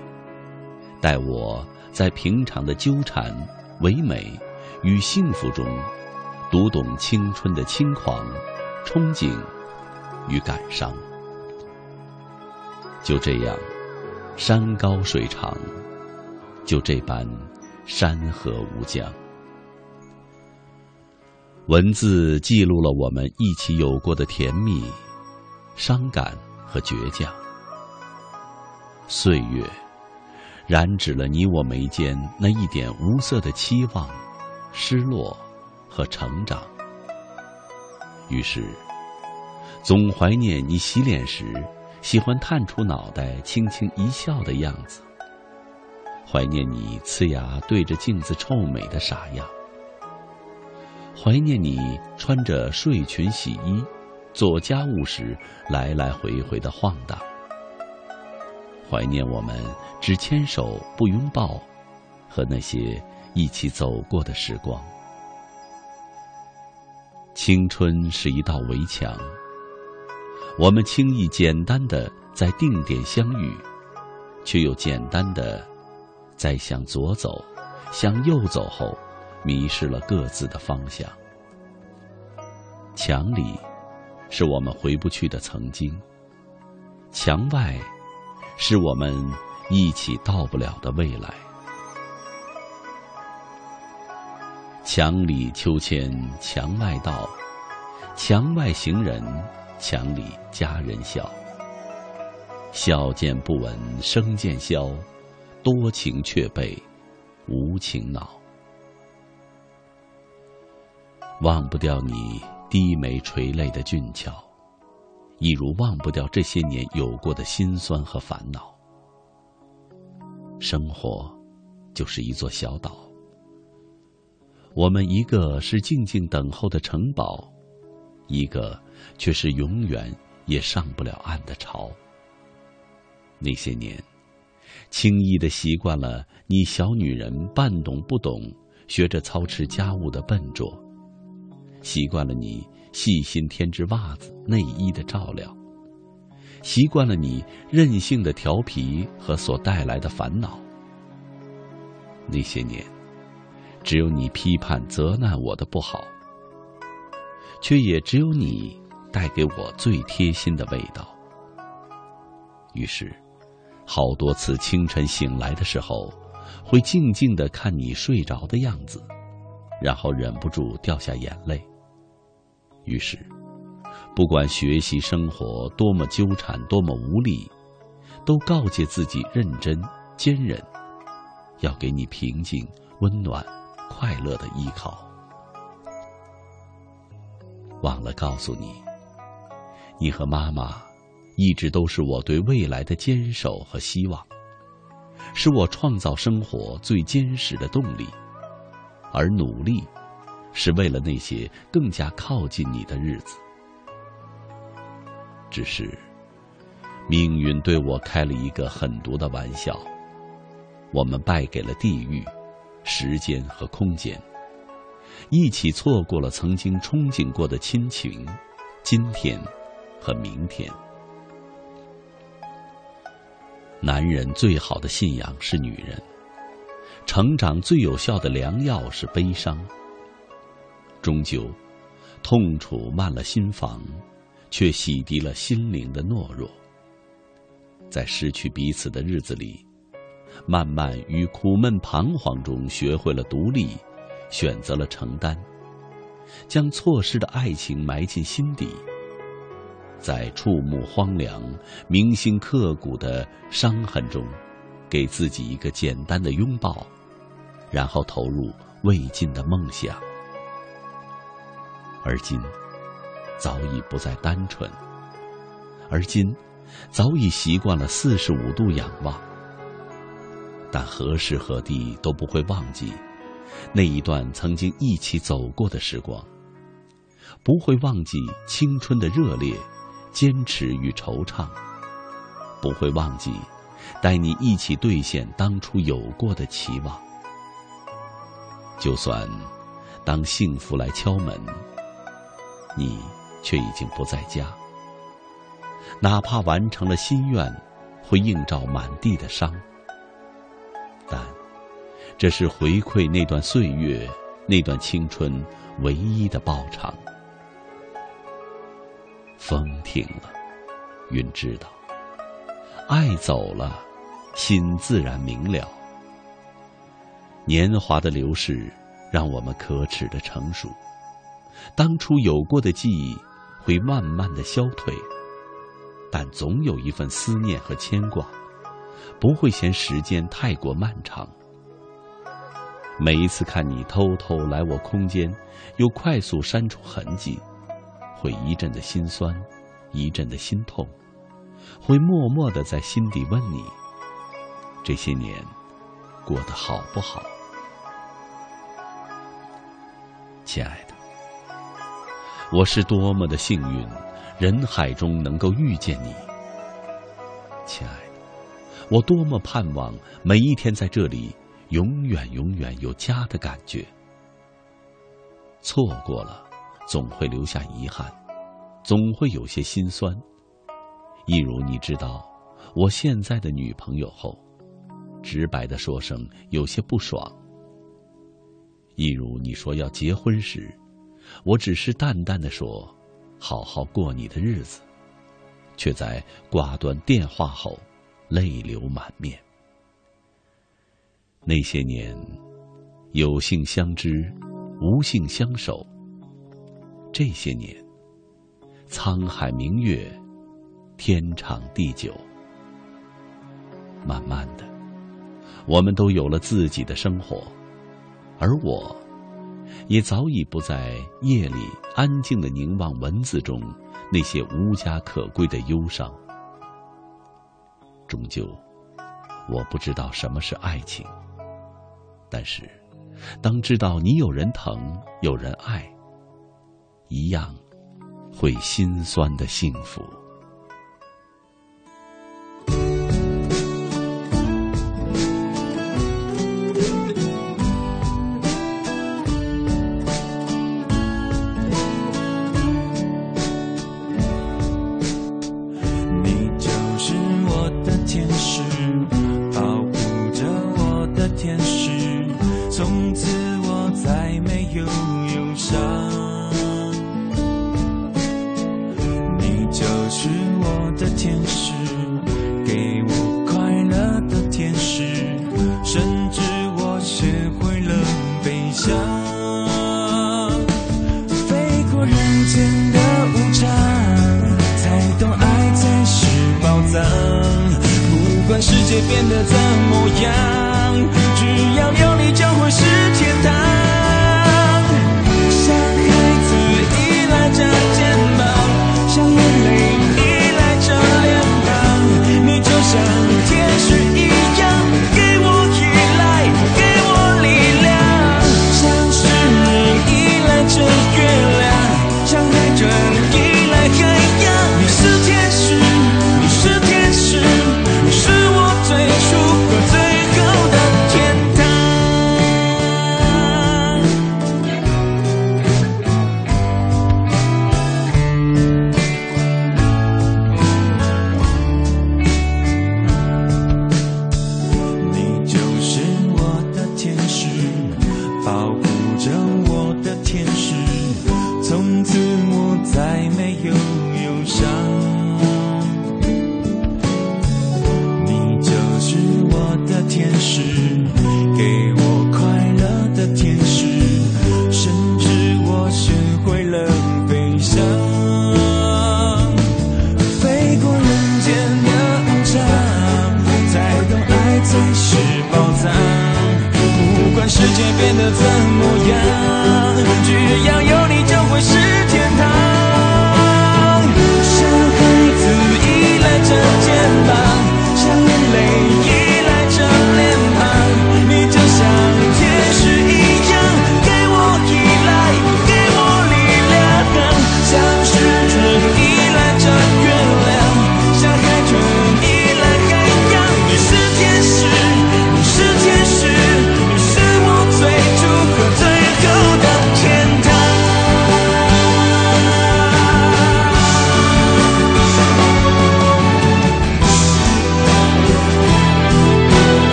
待我在平常的纠缠、唯美与幸福中，读懂青春的轻狂、憧憬与感伤。就这样，山高水长，就这般山河无疆。文字记录了我们一起有过的甜蜜、伤感和倔强。岁月染指了你我眉间那一点无色的期望、失落和成长。于是，总怀念你洗脸时喜欢探出脑袋轻轻一笑的样子，怀念你呲牙对着镜子臭美的傻样。怀念你穿着睡裙洗衣、做家务时来来回回的晃荡。怀念我们只牵手不拥抱，和那些一起走过的时光。青春是一道围墙，我们轻易简单的在定点相遇，却又简单的在向左走、向右走后，迷失了各自的方向。墙里是我们回不去的曾经，墙外是我们一起到不了的未来。墙里秋千墙外道，墙外行人墙里佳人笑。笑渐不闻声渐消，多情却被无情恼。忘不掉你低眉垂泪的俊俏，一如忘不掉这些年有过的辛酸和烦恼。生活就是一座小岛。我们一个是静静等候的城堡，一个却是永远也上不了岸的潮。那些年，轻易的习惯了你小女人半懂不懂、学着操持家务的笨拙，习惯了你细心添置袜子内衣的照料，习惯了你任性的调皮和所带来的烦恼。那些年。只有你批判责难我的不好，却也只有你带给我最贴心的味道。于是，好多次清晨醒来的时候，会静静的看你睡着的样子，然后忍不住掉下眼泪。于是，不管学习生活多么纠缠，多么无力，都告诫自己认真坚韧，要给你平静温暖。快乐的依靠，忘了告诉你，你和妈妈一直都是我对未来的坚守和希望，是我创造生活最坚实的动力，而努力是为了那些更加靠近你的日子。只是命运对我开了一个狠毒的玩笑，我们败给了地狱。时间和空间，一起错过了曾经憧憬过的亲情，今天和明天。男人最好的信仰是女人，成长最有效的良药是悲伤。终究，痛楚慢了心房，却洗涤了心灵的懦弱。在失去彼此的日子里。慢慢于苦闷彷徨中学会了独立，选择了承担，将错失的爱情埋进心底，在触目荒凉、铭心刻骨的伤痕中，给自己一个简单的拥抱，然后投入未尽的梦想。而今，早已不再单纯，而今，早已习惯了四十五度仰望。但何时何地都不会忘记那一段曾经一起走过的时光，不会忘记青春的热烈、坚持与惆怅，不会忘记带你一起兑现当初有过的期望。就算当幸福来敲门，你却已经不在家，哪怕完成了心愿，会映照满地的伤。但，这是回馈那段岁月、那段青春唯一的报偿。风停了，云知道；爱走了，心自然明了。年华的流逝，让我们可耻的成熟。当初有过的记忆，会慢慢的消退，但总有一份思念和牵挂。不会嫌时间太过漫长。每一次看你偷偷来我空间，又快速删除痕迹，会一阵的心酸，一阵的心痛，会默默的在心底问你：这些年过得好不好？亲爱的，我是多么的幸运，人海中能够遇见你，亲爱的。我多么盼望每一天在这里永远永远有家的感觉。错过了，总会留下遗憾，总会有些心酸。一如你知道我现在的女朋友后，直白的说声有些不爽。一如你说要结婚时，我只是淡淡的说，好好过你的日子，却在挂断电话后，泪流满面。那些年，有幸相知，无幸相守。这些年，沧海明月，天长地久。慢慢的，我们都有了自己的生活。而我，也早已不在夜里安静的凝望文字中那些无家可归的忧伤。终究，我不知道什么是爱情。但是，当知道你有人疼、有人爱，一样会心酸的幸福。怎么样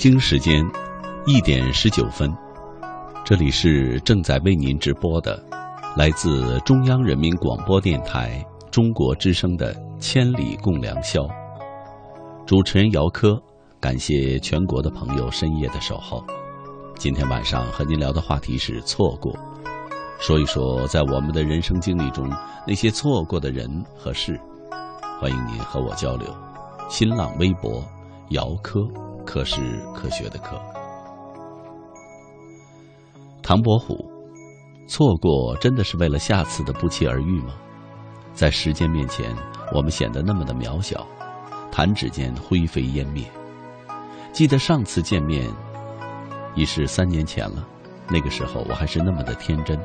北京时间一点十九分，这里是正在为您直播的，来自中央人民广播电台中国之声的《千里共良宵》。主持人姚科，感谢全国的朋友深夜的守候。今天晚上和您聊的话题是错过，说一说在我们的人生经历中那些错过的人和事。欢迎您和我交流。新浪微博姚科。可是科学的科。唐伯虎，错过真的是为了下次的不期而遇吗？在时间面前，我们显得那么的渺小，弹指间灰飞烟灭。记得上次见面，已是三年前了。那个时候我还是那么的天真，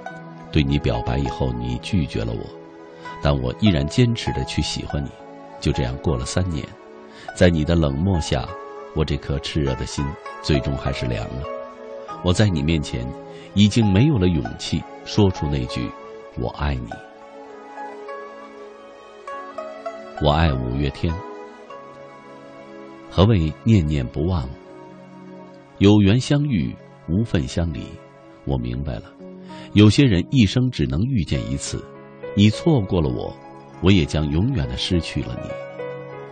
对你表白以后，你拒绝了我，但我依然坚持的去喜欢你。就这样过了三年，在你的冷漠下。我这颗炽热的心，最终还是凉了。我在你面前，已经没有了勇气说出那句“我爱你”。我爱五月天。何谓念念不忘？有缘相遇，无份相离。我明白了，有些人一生只能遇见一次，你错过了我，我也将永远的失去了你。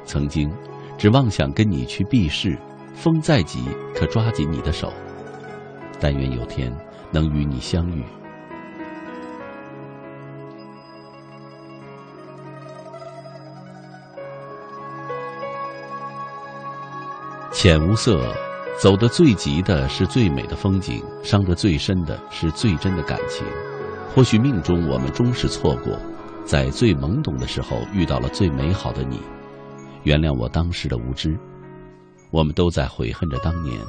曾经。只妄想跟你去避世，风再急可抓紧你的手。但愿有天能与你相遇。浅无色，走得最急的是最美的风景，伤得最深的是最真的感情。或许命中我们终是错过，在最懵懂的时候遇到了最美好的你。原谅我当时的无知，我们都在悔恨着当年。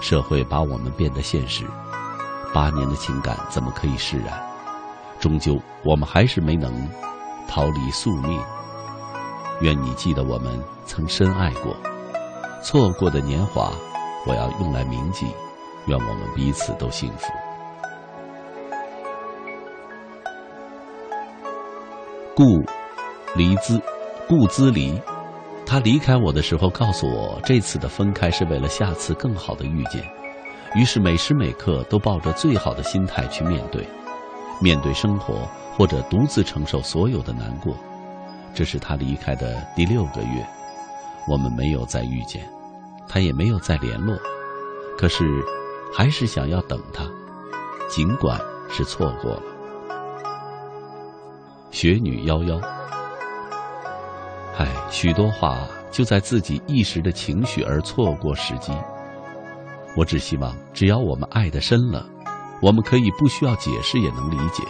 社会把我们变得现实，八年的情感怎么可以释然？终究我们还是没能逃离宿命。愿你记得我们曾深爱过，错过的年华，我要用来铭记。愿我们彼此都幸福。故离兹，故兹离。他离开我的时候，告诉我这次的分开是为了下次更好的遇见。于是每时每刻都抱着最好的心态去面对，面对生活，或者独自承受所有的难过。这是他离开的第六个月，我们没有再遇见，他也没有再联络。可是，还是想要等他，尽管是错过了。雪女夭夭。唉，许多话就在自己一时的情绪而错过时机。我只希望，只要我们爱得深了，我们可以不需要解释也能理解。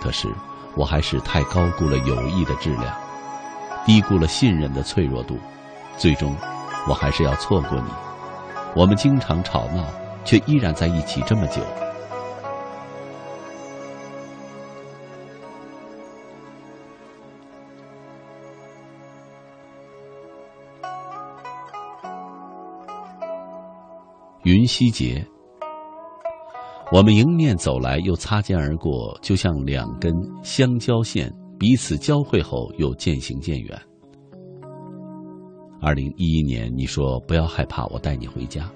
可是，我还是太高估了友谊的质量，低估了信任的脆弱度，最终，我还是要错过你。我们经常吵闹，却依然在一起这么久。云溪节，我们迎面走来，又擦肩而过，就像两根相交线，彼此交汇后又渐行渐远。二零一一年，你说不要害怕，我带你回家。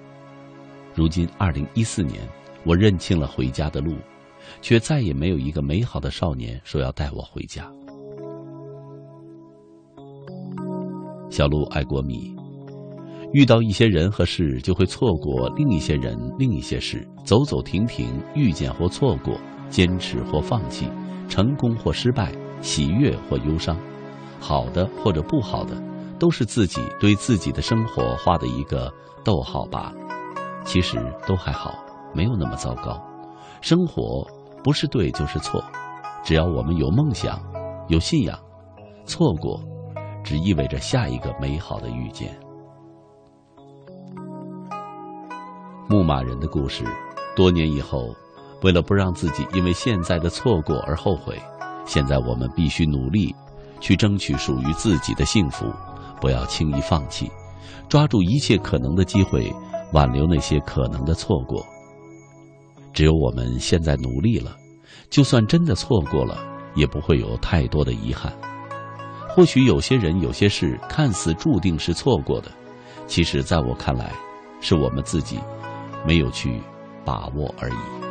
如今二零一四年，我认清了回家的路，却再也没有一个美好的少年说要带我回家。小鹿爱过米。遇到一些人和事，就会错过另一些人、另一些事，走走停停，遇见或错过，坚持或放弃，成功或失败，喜悦或忧伤，好的或者不好的，都是自己对自己的生活画的一个逗号罢了。其实都还好，没有那么糟糕。生活不是对就是错，只要我们有梦想、有信仰，错过，只意味着下一个美好的遇见。牧马人的故事，多年以后，为了不让自己因为现在的错过而后悔，现在我们必须努力，去争取属于自己的幸福，不要轻易放弃，抓住一切可能的机会，挽留那些可能的错过。只有我们现在努力了，就算真的错过了，也不会有太多的遗憾。或许有些人、有些事看似注定是错过的，其实在我看来。是我们自己没有去把握而已。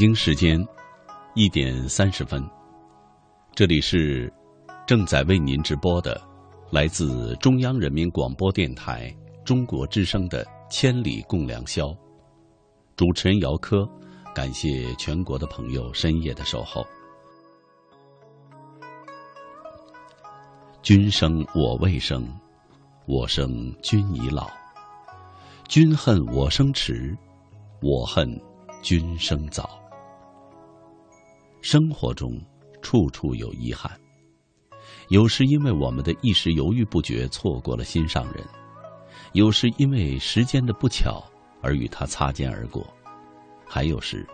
北京时间一点三十分，这里是正在为您直播的来自中央人民广播电台中国之声的《千里共良宵》，主持人姚科，感谢全国的朋友深夜的守候。君生我未生，我生君已老。君恨我生迟，我恨君生早。生活中处处有遗憾，有时因为我们的一时犹豫不决错过了心上人，有时因为时间的不巧而与他擦肩而过，还有时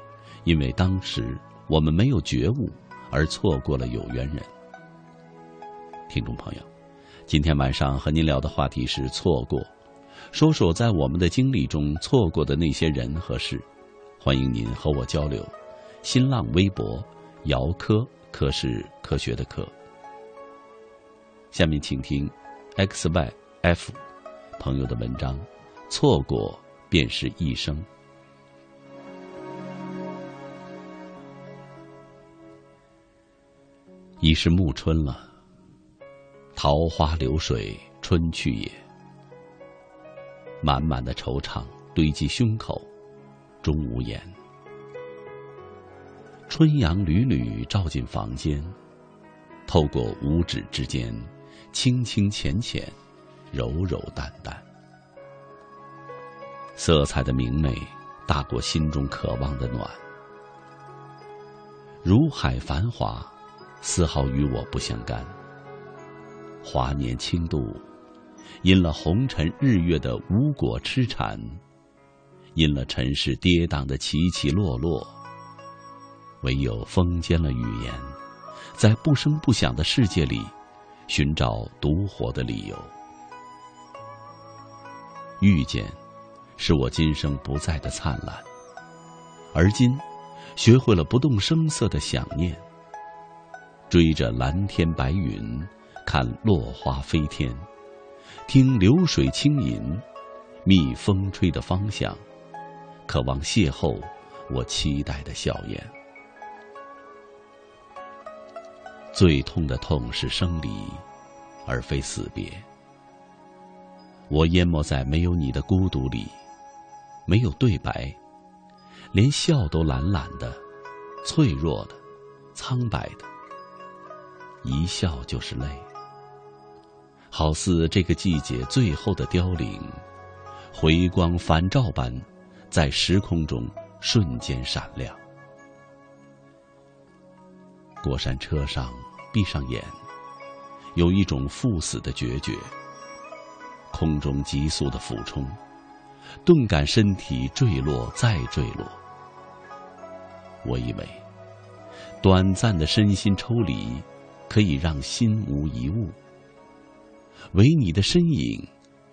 因为当时我们没有觉悟而错过了有缘人。听众朋友，今天晚上和您聊的话题是错过，说说在我们的经历中错过的那些人和事。欢迎您和我交流。新浪微博。姚科，科是科学的科。下面请听 X Y F 朋友的文章，错过便是一生。已是暮春了，桃花流水春去也，满满的惆怅堆积胸口，终无言。春阳缕缕照进房间，透过五指之间，清清浅浅，柔柔淡淡，色彩的明媚大过心中渴望的暖。如海繁华，丝毫与我不相干。华年轻度，因了红尘日月的无果痴缠，因了尘世跌宕的起起落落。唯有封缄了语言，在不声不响的世界里，寻找独活的理由。遇见，是我今生不再的灿烂。而今，学会了不动声色的想念。追着蓝天白云，看落花飞天，听流水轻吟，觅风吹的方向，渴望邂逅我期待的笑颜。最痛的痛是生离，而非死别。我淹没在没有你的孤独里，没有对白，连笑都懒懒的、脆弱的、苍白的，一笑就是泪。好似这个季节最后的凋零，回光返照般，在时空中瞬间闪亮。过山车上。闭上眼，有一种赴死的决绝。空中急速的俯冲，顿感身体坠落再坠落。我以为，短暂的身心抽离，可以让心无一物。唯你的身影，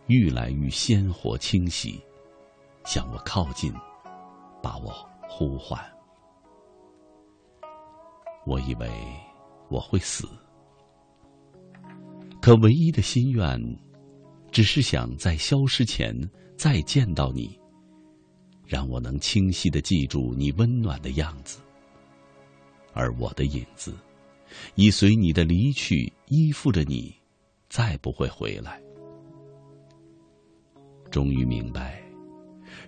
愈来愈鲜活清晰，向我靠近，把我呼唤。我以为。我会死，可唯一的心愿，只是想在消失前再见到你，让我能清晰的记住你温暖的样子。而我的影子，已随你的离去依附着你，再不会回来。终于明白，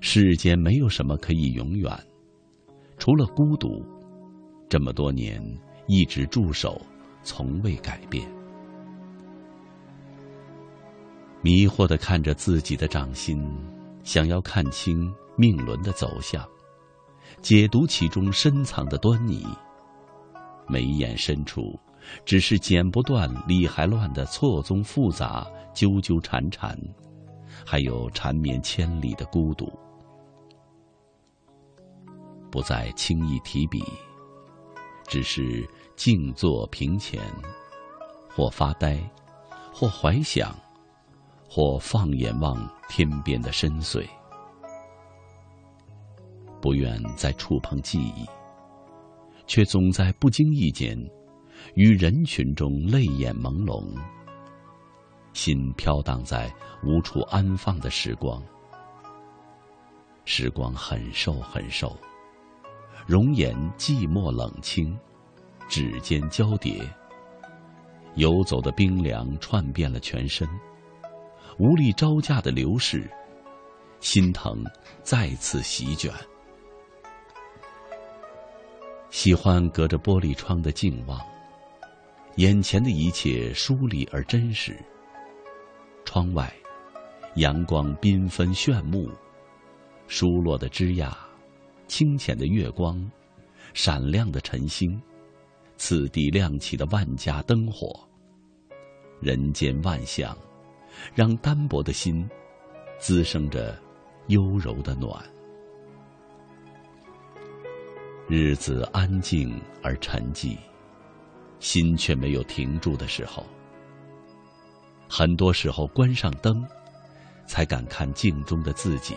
世间没有什么可以永远，除了孤独。这么多年。一直驻守，从未改变。迷惑的看着自己的掌心，想要看清命轮的走向，解读其中深藏的端倪。眉眼深处，只是剪不断、理还乱的错综复杂、纠纠缠缠，还有缠绵千里的孤独。不再轻易提笔。只是静坐屏前，或发呆，或怀想，或放眼望天边的深邃。不愿再触碰记忆，却总在不经意间，于人群中泪眼朦胧，心飘荡在无处安放的时光。时光很瘦很瘦。容颜寂寞冷清，指尖交叠。游走的冰凉串遍了全身，无力招架的流逝，心疼再次席卷。喜欢隔着玻璃窗的静望，眼前的一切疏离而真实。窗外，阳光缤纷炫目，疏落的枝桠，清浅的月光，闪亮的晨星。次第亮起的万家灯火，人间万象，让单薄的心滋生着幽柔的暖。日子安静而沉寂，心却没有停住的时候。很多时候，关上灯，才敢看镜中的自己。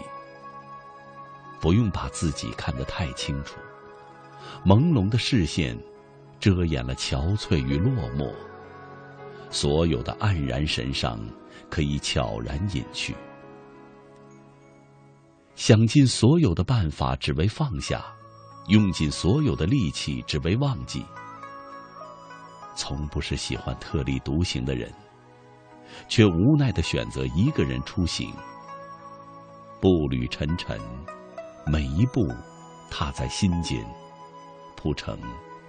不用把自己看得太清楚，朦胧的视线。遮掩了憔悴与落寞，所有的黯然神伤可以悄然隐去。想尽所有的办法，只为放下；用尽所有的力气，只为忘记。从不是喜欢特立独行的人，却无奈的选择一个人出行。步履沉沉，每一步踏在心间，铺成。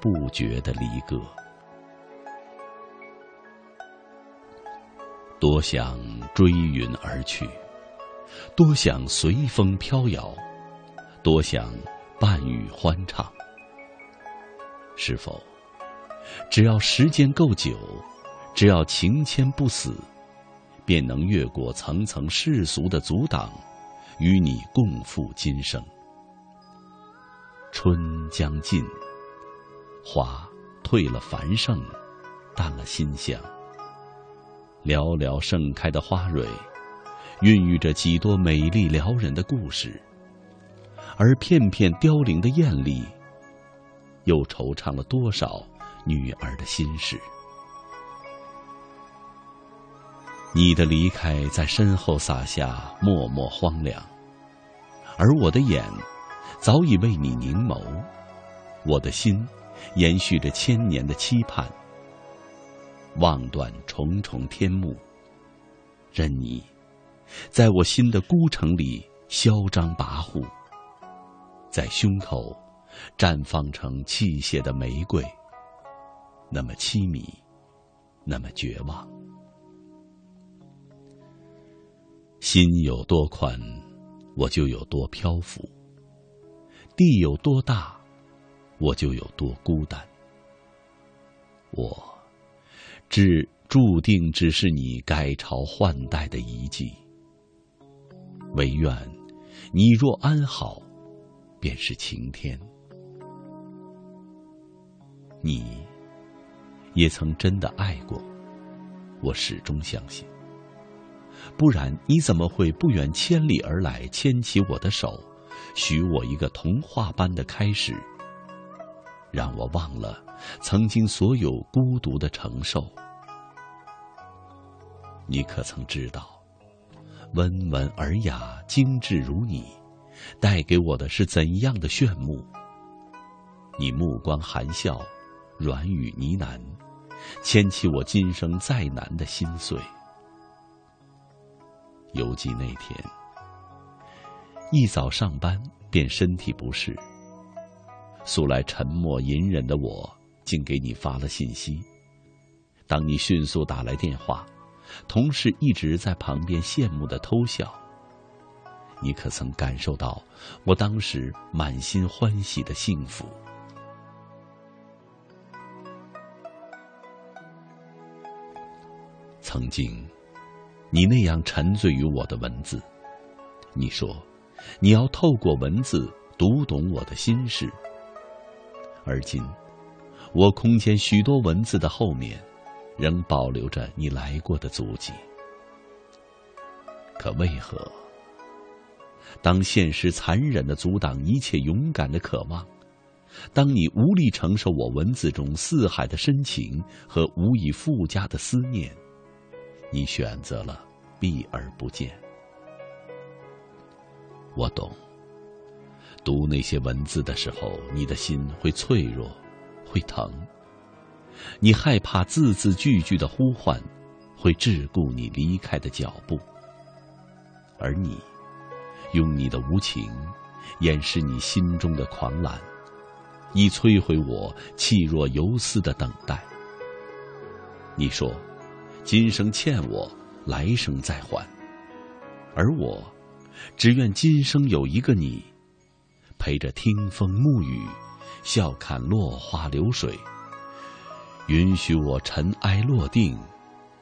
不觉的离歌，多想追云而去，多想随风飘摇，多想伴雨欢唱。是否只要时间够久，只要情牵不死，便能越过层层世俗的阻挡，与你共赴今生？春将尽。花褪了繁盛，淡了馨香。寥寥盛开的花蕊，孕育着几多美丽撩人的故事；而片片凋零的艳丽，又惆怅了多少女儿的心事？你的离开在身后洒下默默荒凉，而我的眼早已为你凝眸，我的心。延续着千年的期盼，望断重重天幕，任你在我心的孤城里嚣张跋扈，在胸口绽放成泣血的玫瑰，那么凄迷，那么绝望。心有多宽，我就有多漂浮；地有多大。我就有多孤单，我只注定只是你改朝换代的遗迹。唯愿你若安好，便是晴天。你也曾真的爱过，我始终相信。不然你怎么会不远千里而来，牵起我的手，许我一个童话般的开始？让我忘了曾经所有孤独的承受。你可曾知道，温文尔雅、精致如你，带给我的是怎样的炫目？你目光含笑，软语呢喃，牵起我今生再难的心碎。犹记那天，一早上班便身体不适。素来沉默隐忍的我，竟给你发了信息。当你迅速打来电话，同事一直在旁边羡慕的偷笑。你可曾感受到我当时满心欢喜的幸福？曾经，你那样沉醉于我的文字，你说，你要透过文字读懂我的心事。而今，我空间许多文字的后面，仍保留着你来过的足迹。可为何，当现实残忍的阻挡一切勇敢的渴望，当你无力承受我文字中四海的深情和无以复加的思念，你选择了避而不见？我懂。读那些文字的时候，你的心会脆弱，会疼。你害怕字字句句的呼唤，会桎梏你离开的脚步。而你，用你的无情，掩饰你心中的狂澜，以摧毁我气若游丝的等待。你说，今生欠我，来生再还。而我，只愿今生有一个你，陪着听风沐雨，笑看落花流水。允许我尘埃落定，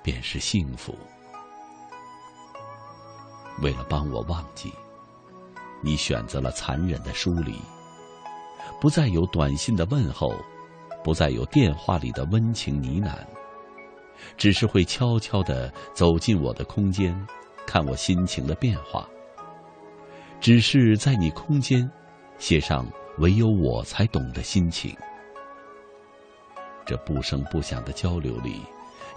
便是幸福。为了帮我忘记，你选择了残忍的疏离，不再有短信的问候，不再有电话里的温情呢喃，只是会悄悄的走进我的空间，看我心情的变化。只是在你空间写上唯有我才懂的心情。这不声不响的交流里，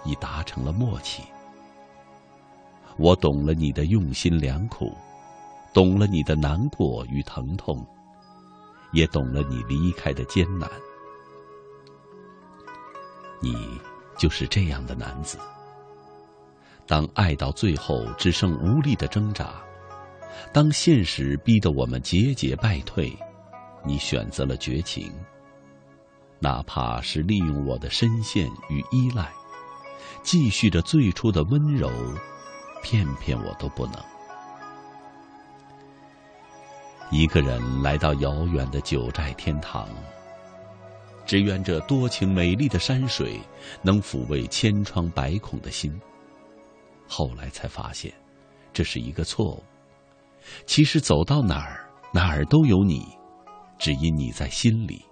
已达成了默契。我懂了你的用心良苦，懂了你的难过与疼痛，也懂了你离开的艰难。你就是这样的男子。当爱到最后只剩无力的挣扎，当现实逼得我们节节败退，你选择了绝情。哪怕是利用我的深陷与依赖，继续着最初的温柔。骗骗我都不能。一个人来到遥远的九寨天堂，只愿这多情美丽的山水能抚慰千疮百孔的心。后来才发现，这是一个错误。其实走到哪儿，哪儿都有你，只因你在心里。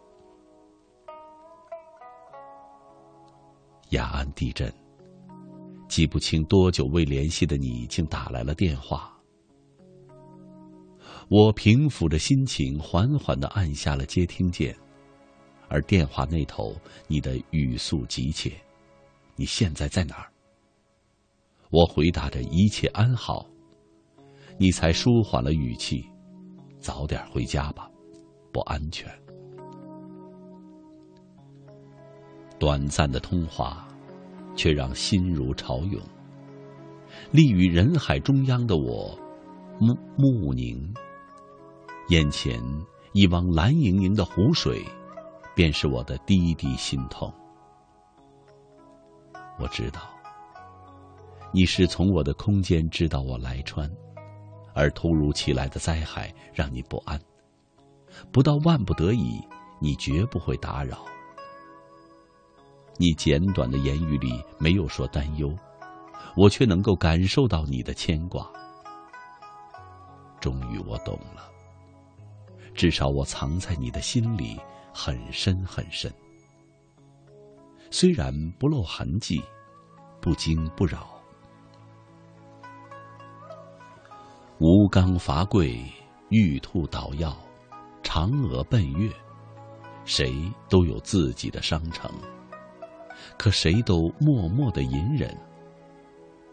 雅安地震。记不清多久未联系的你，竟打来了电话。我平抚着心情，缓缓的按下了接听键，而电话那头，你的语速急切：“你现在在哪儿？”我回答着：“一切安好。”你才舒缓了语气：“早点回家吧，不安全。”短暂的通话。却让心如潮涌。立于人海中央的我，目目凝，眼前一汪蓝盈盈的湖水，便是我的滴滴心痛。我知道，你是从我的空间知道我来川，而突如其来的灾害让你不安。不到万不得已，你绝不会打扰。你简短的言语里没有说担忧，我却能够感受到你的牵挂。终于我懂了，至少我藏在你的心里很深很深，虽然不露痕迹，不惊不扰。吴刚伐桂，玉兔捣药，嫦娥奔月，谁都有自己的商城。可谁都默默的隐忍，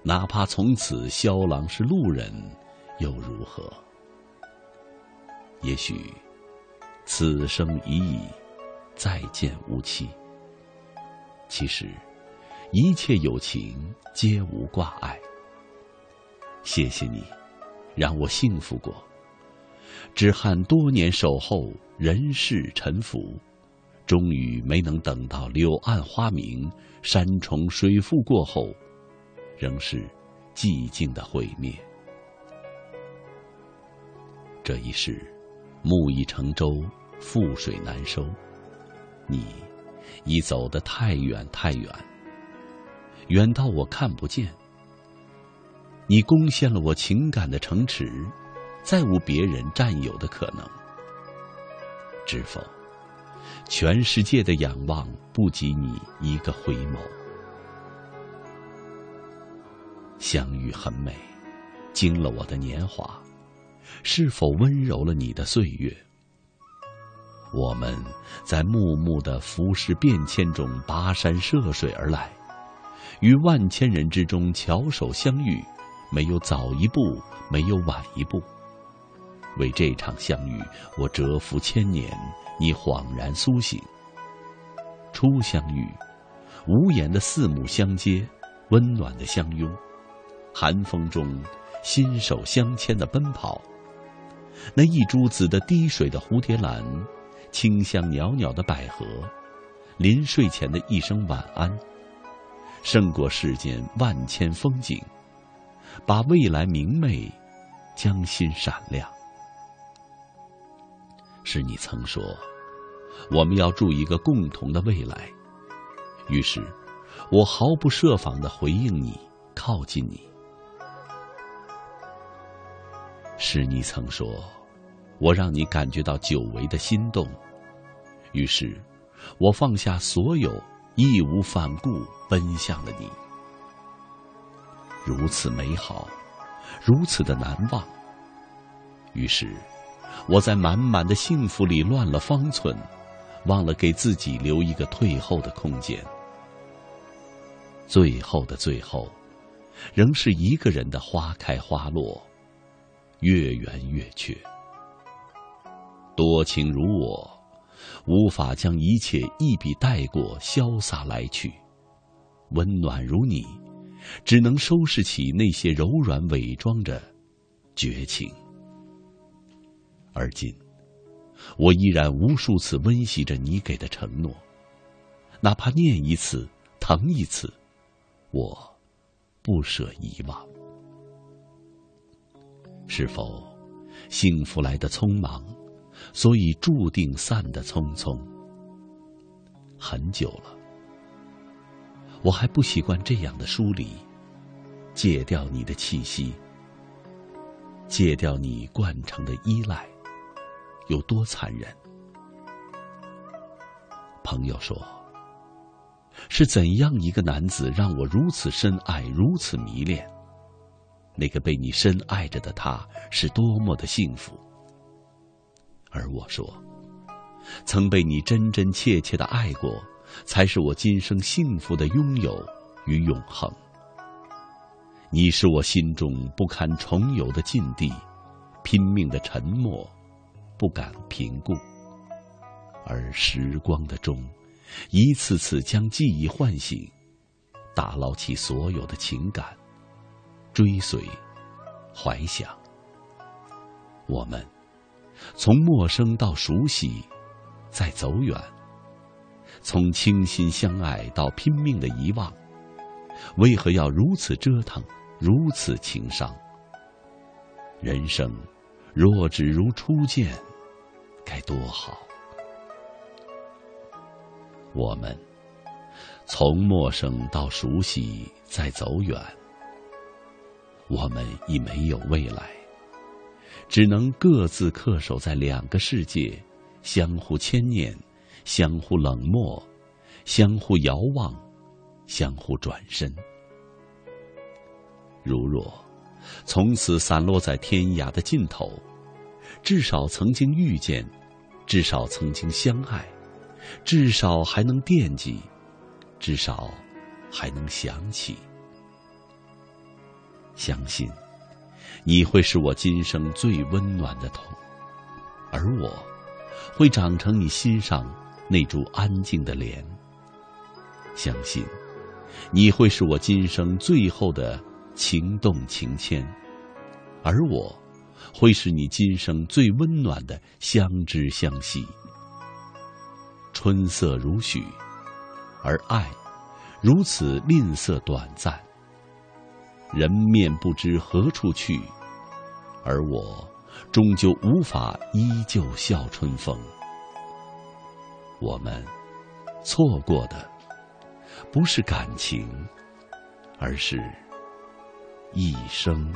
哪怕从此萧郎是路人，又如何？也许此生已矣，再见无期。其实一切有情皆无挂碍。谢谢你，让我幸福过。只憾多年守候，人世沉浮。终于没能等到柳暗花明、山重水复过后，仍是寂静的毁灭。这一世，木已成舟，覆水难收。你已走得太远太远，远到我看不见。你攻陷了我情感的城池，再无别人占有的可能。知否？全世界的仰望不及你一个回眸。相遇很美，惊了我的年华，是否温柔了你的岁月？我们在暮暮的浮世变迁中跋山涉水而来，于万千人之中翘首相遇，没有早一步，没有晚一步，为这场相遇，我蛰伏千年，你恍然苏醒。初相遇，无言的四目相接，温暖的相拥，寒风中心手相牵的奔跑。那一株紫的滴水的蝴蝶兰，清香袅袅的百合，临睡前的一声晚安，胜过世间万千风景，把未来明媚，将心闪亮。是你曾说，我们要筑一个共同的未来。于是，我毫不设防的回应你，靠近你。是你曾说，我让你感觉到久违的心动。于是，我放下所有，义无反顾奔向了你。如此美好，如此的难忘。于是。我在满满的幸福里乱了方寸，忘了给自己留一个退后的空间。最后的最后，仍是一个人的花开花落，月圆月缺。多情如我，无法将一切一笔带过，潇洒来去；温暖如你，只能收拾起那些柔软，伪装着绝情。而今，我依然无数次温习着你给的承诺，哪怕念一次，疼一次，我不舍遗忘。是否幸福来的匆忙，所以注定散的匆匆？很久了，我还不习惯这样的疏离，戒掉你的气息，戒掉你惯常的依赖。有多残忍？朋友说：“是怎样一个男子让我如此深爱，如此迷恋？那个被你深爱着的他，是多么的幸福。”而我说：“曾被你真真切切的爱过，才是我今生幸福的拥有与永恒。你是我心中不堪重游的禁地，拼命的沉默。”不敢评估，而时光的钟，一次次将记忆唤醒，打捞起所有的情感，追随，怀想。我们从陌生到熟悉，再走远；从倾心相爱到拼命的遗忘，为何要如此折腾，如此情伤？人生。若只如初见，该多好！我们从陌生到熟悉，再走远，我们已没有未来，只能各自恪守在两个世界，相互牵念，相互冷漠，相互遥望，相互转身。如若。从此散落在天涯的尽头，至少曾经遇见，至少曾经相爱，至少还能惦记，至少还能想起。相信你会是我今生最温暖的痛，而我会长成你心上那株安静的莲。相信你会是我今生最后的。情动情牵，而我，会是你今生最温暖的相知相惜。春色如许，而爱，如此吝啬短暂。人面不知何处去，而我，终究无法依旧笑春风。我们，错过的，不是感情，而是。一生。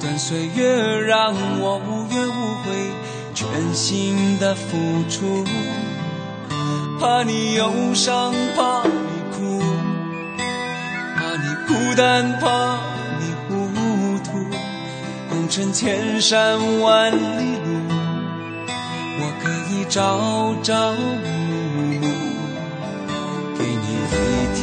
段岁月，让我无怨无悔，全心的付出。怕你忧伤，怕你哭，怕你孤单，怕你糊涂。红尘千山万里路，我可以朝朝暮暮，给你一条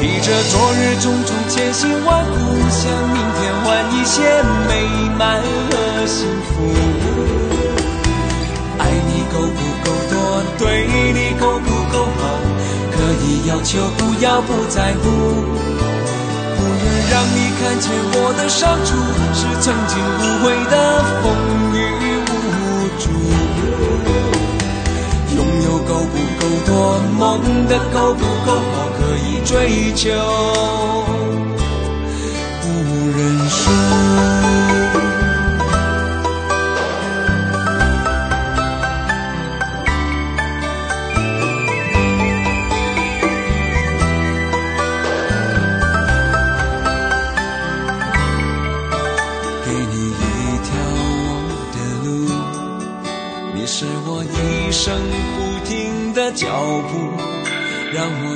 提着昨日种种千辛万苦，向明天换一些美满和幸福。爱你够不够多？对你够不够好？可以要求，不要不在乎。不愿让你看见我的伤处，是曾经无悔的风雨够多？梦的够不够好？可以追求，不认输。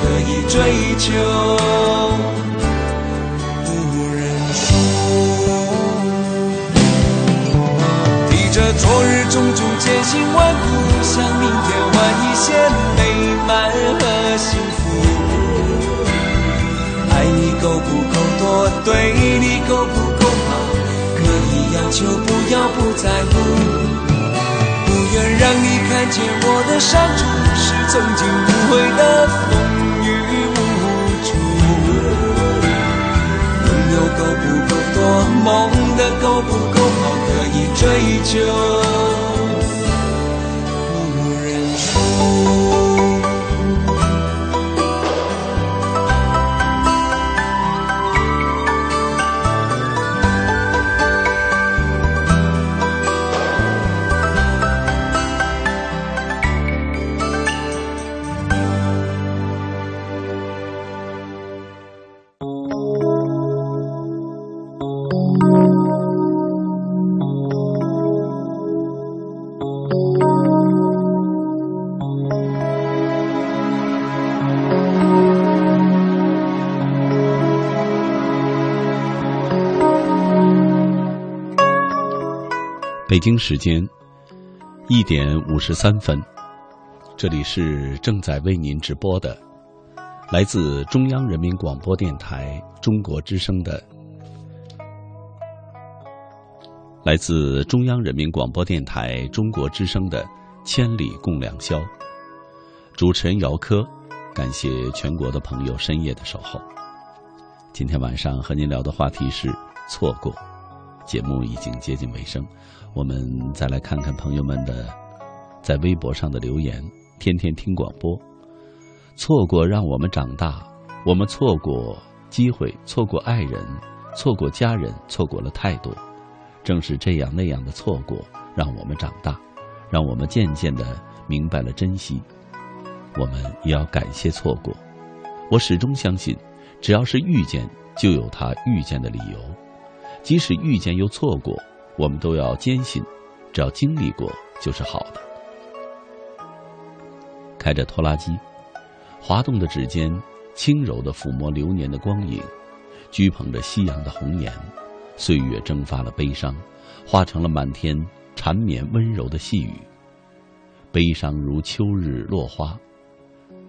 可以追求，不认输。提着昨日种种艰辛万苦，向明天换一些美满和幸福。爱你够不够多？对你够不够好？可以要求，不要不在乎。不愿让你看见我的伤处，是曾经无悔的风。够不够多？梦的够不够好？可以追求，不认输。北京时间一点五十三分，这里是正在为您直播的，来自中央人民广播电台中国之声的，来自中央人民广播电台中国之声的《千里共良宵》，主持人姚科，感谢全国的朋友深夜的守候。今天晚上和您聊的话题是错过，节目已经接近尾声。我们再来看看朋友们的在微博上的留言。天天听广播，错过让我们长大，我们错过机会，错过爱人，错过家人，错过了太多。正是这样那样的错过，让我们长大，让我们渐渐的明白了珍惜。我们也要感谢错过。我始终相信，只要是遇见，就有他遇见的理由。即使遇见又错过，我们都要坚信，只要经历过就是好的。开着拖拉机，滑动的指尖轻柔地抚摸流年的光影，掬捧着夕阳的红颜，岁月蒸发了悲伤，化成了满天缠绵温柔的细雨。悲伤如秋日落花，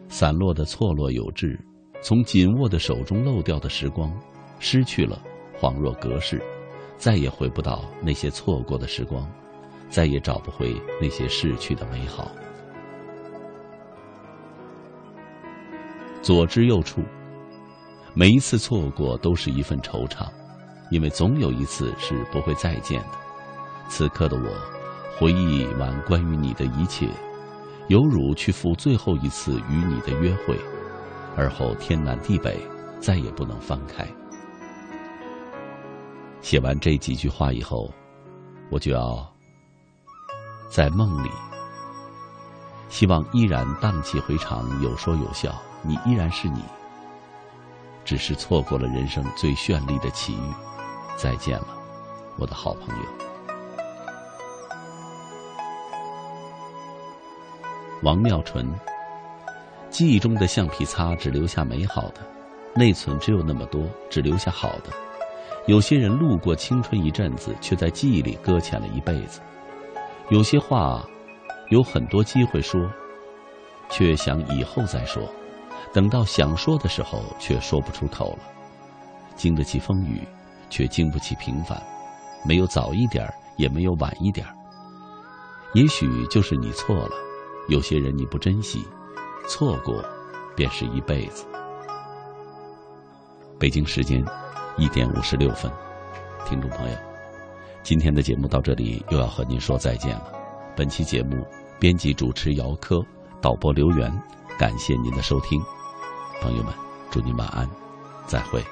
散落的错落有致，从紧握的手中漏掉的时光，失去了，恍若隔世，再也回不到那些错过的时光，再也找不回那些逝去的美好。左支右绌，每一次错过都是一份惆怅，因为总有一次是不会再见的。此刻的我，回忆完关于你的一切，犹如去赴最后一次与你的约会，而后天南地北，再也不能放开。写完这几句话以后，我就要在梦里，希望依然荡气回肠，有说有笑。你依然是你，只是错过了人生最绚丽的奇遇。再见了，我的好朋友。王妙纯，记忆中的橡皮擦只留下美好的，内存只有那么多，只留下好的。有些人路过青春一阵子，却在记忆里搁浅了一辈子。有些话，有很多机会说，却想以后再说。等到想说的时候，却说不出口了。经得起风雨，却经不起平凡。没有早一点也没有晚一点也许就是你错了。有些人你不珍惜，错过，便是一辈子。北京时间一点五十六分，听众朋友，今天的节目到这里又要和您说再见了。本期节目编辑主持姚科，导播刘源，感谢您的收听。朋友们，祝您晚安，再会。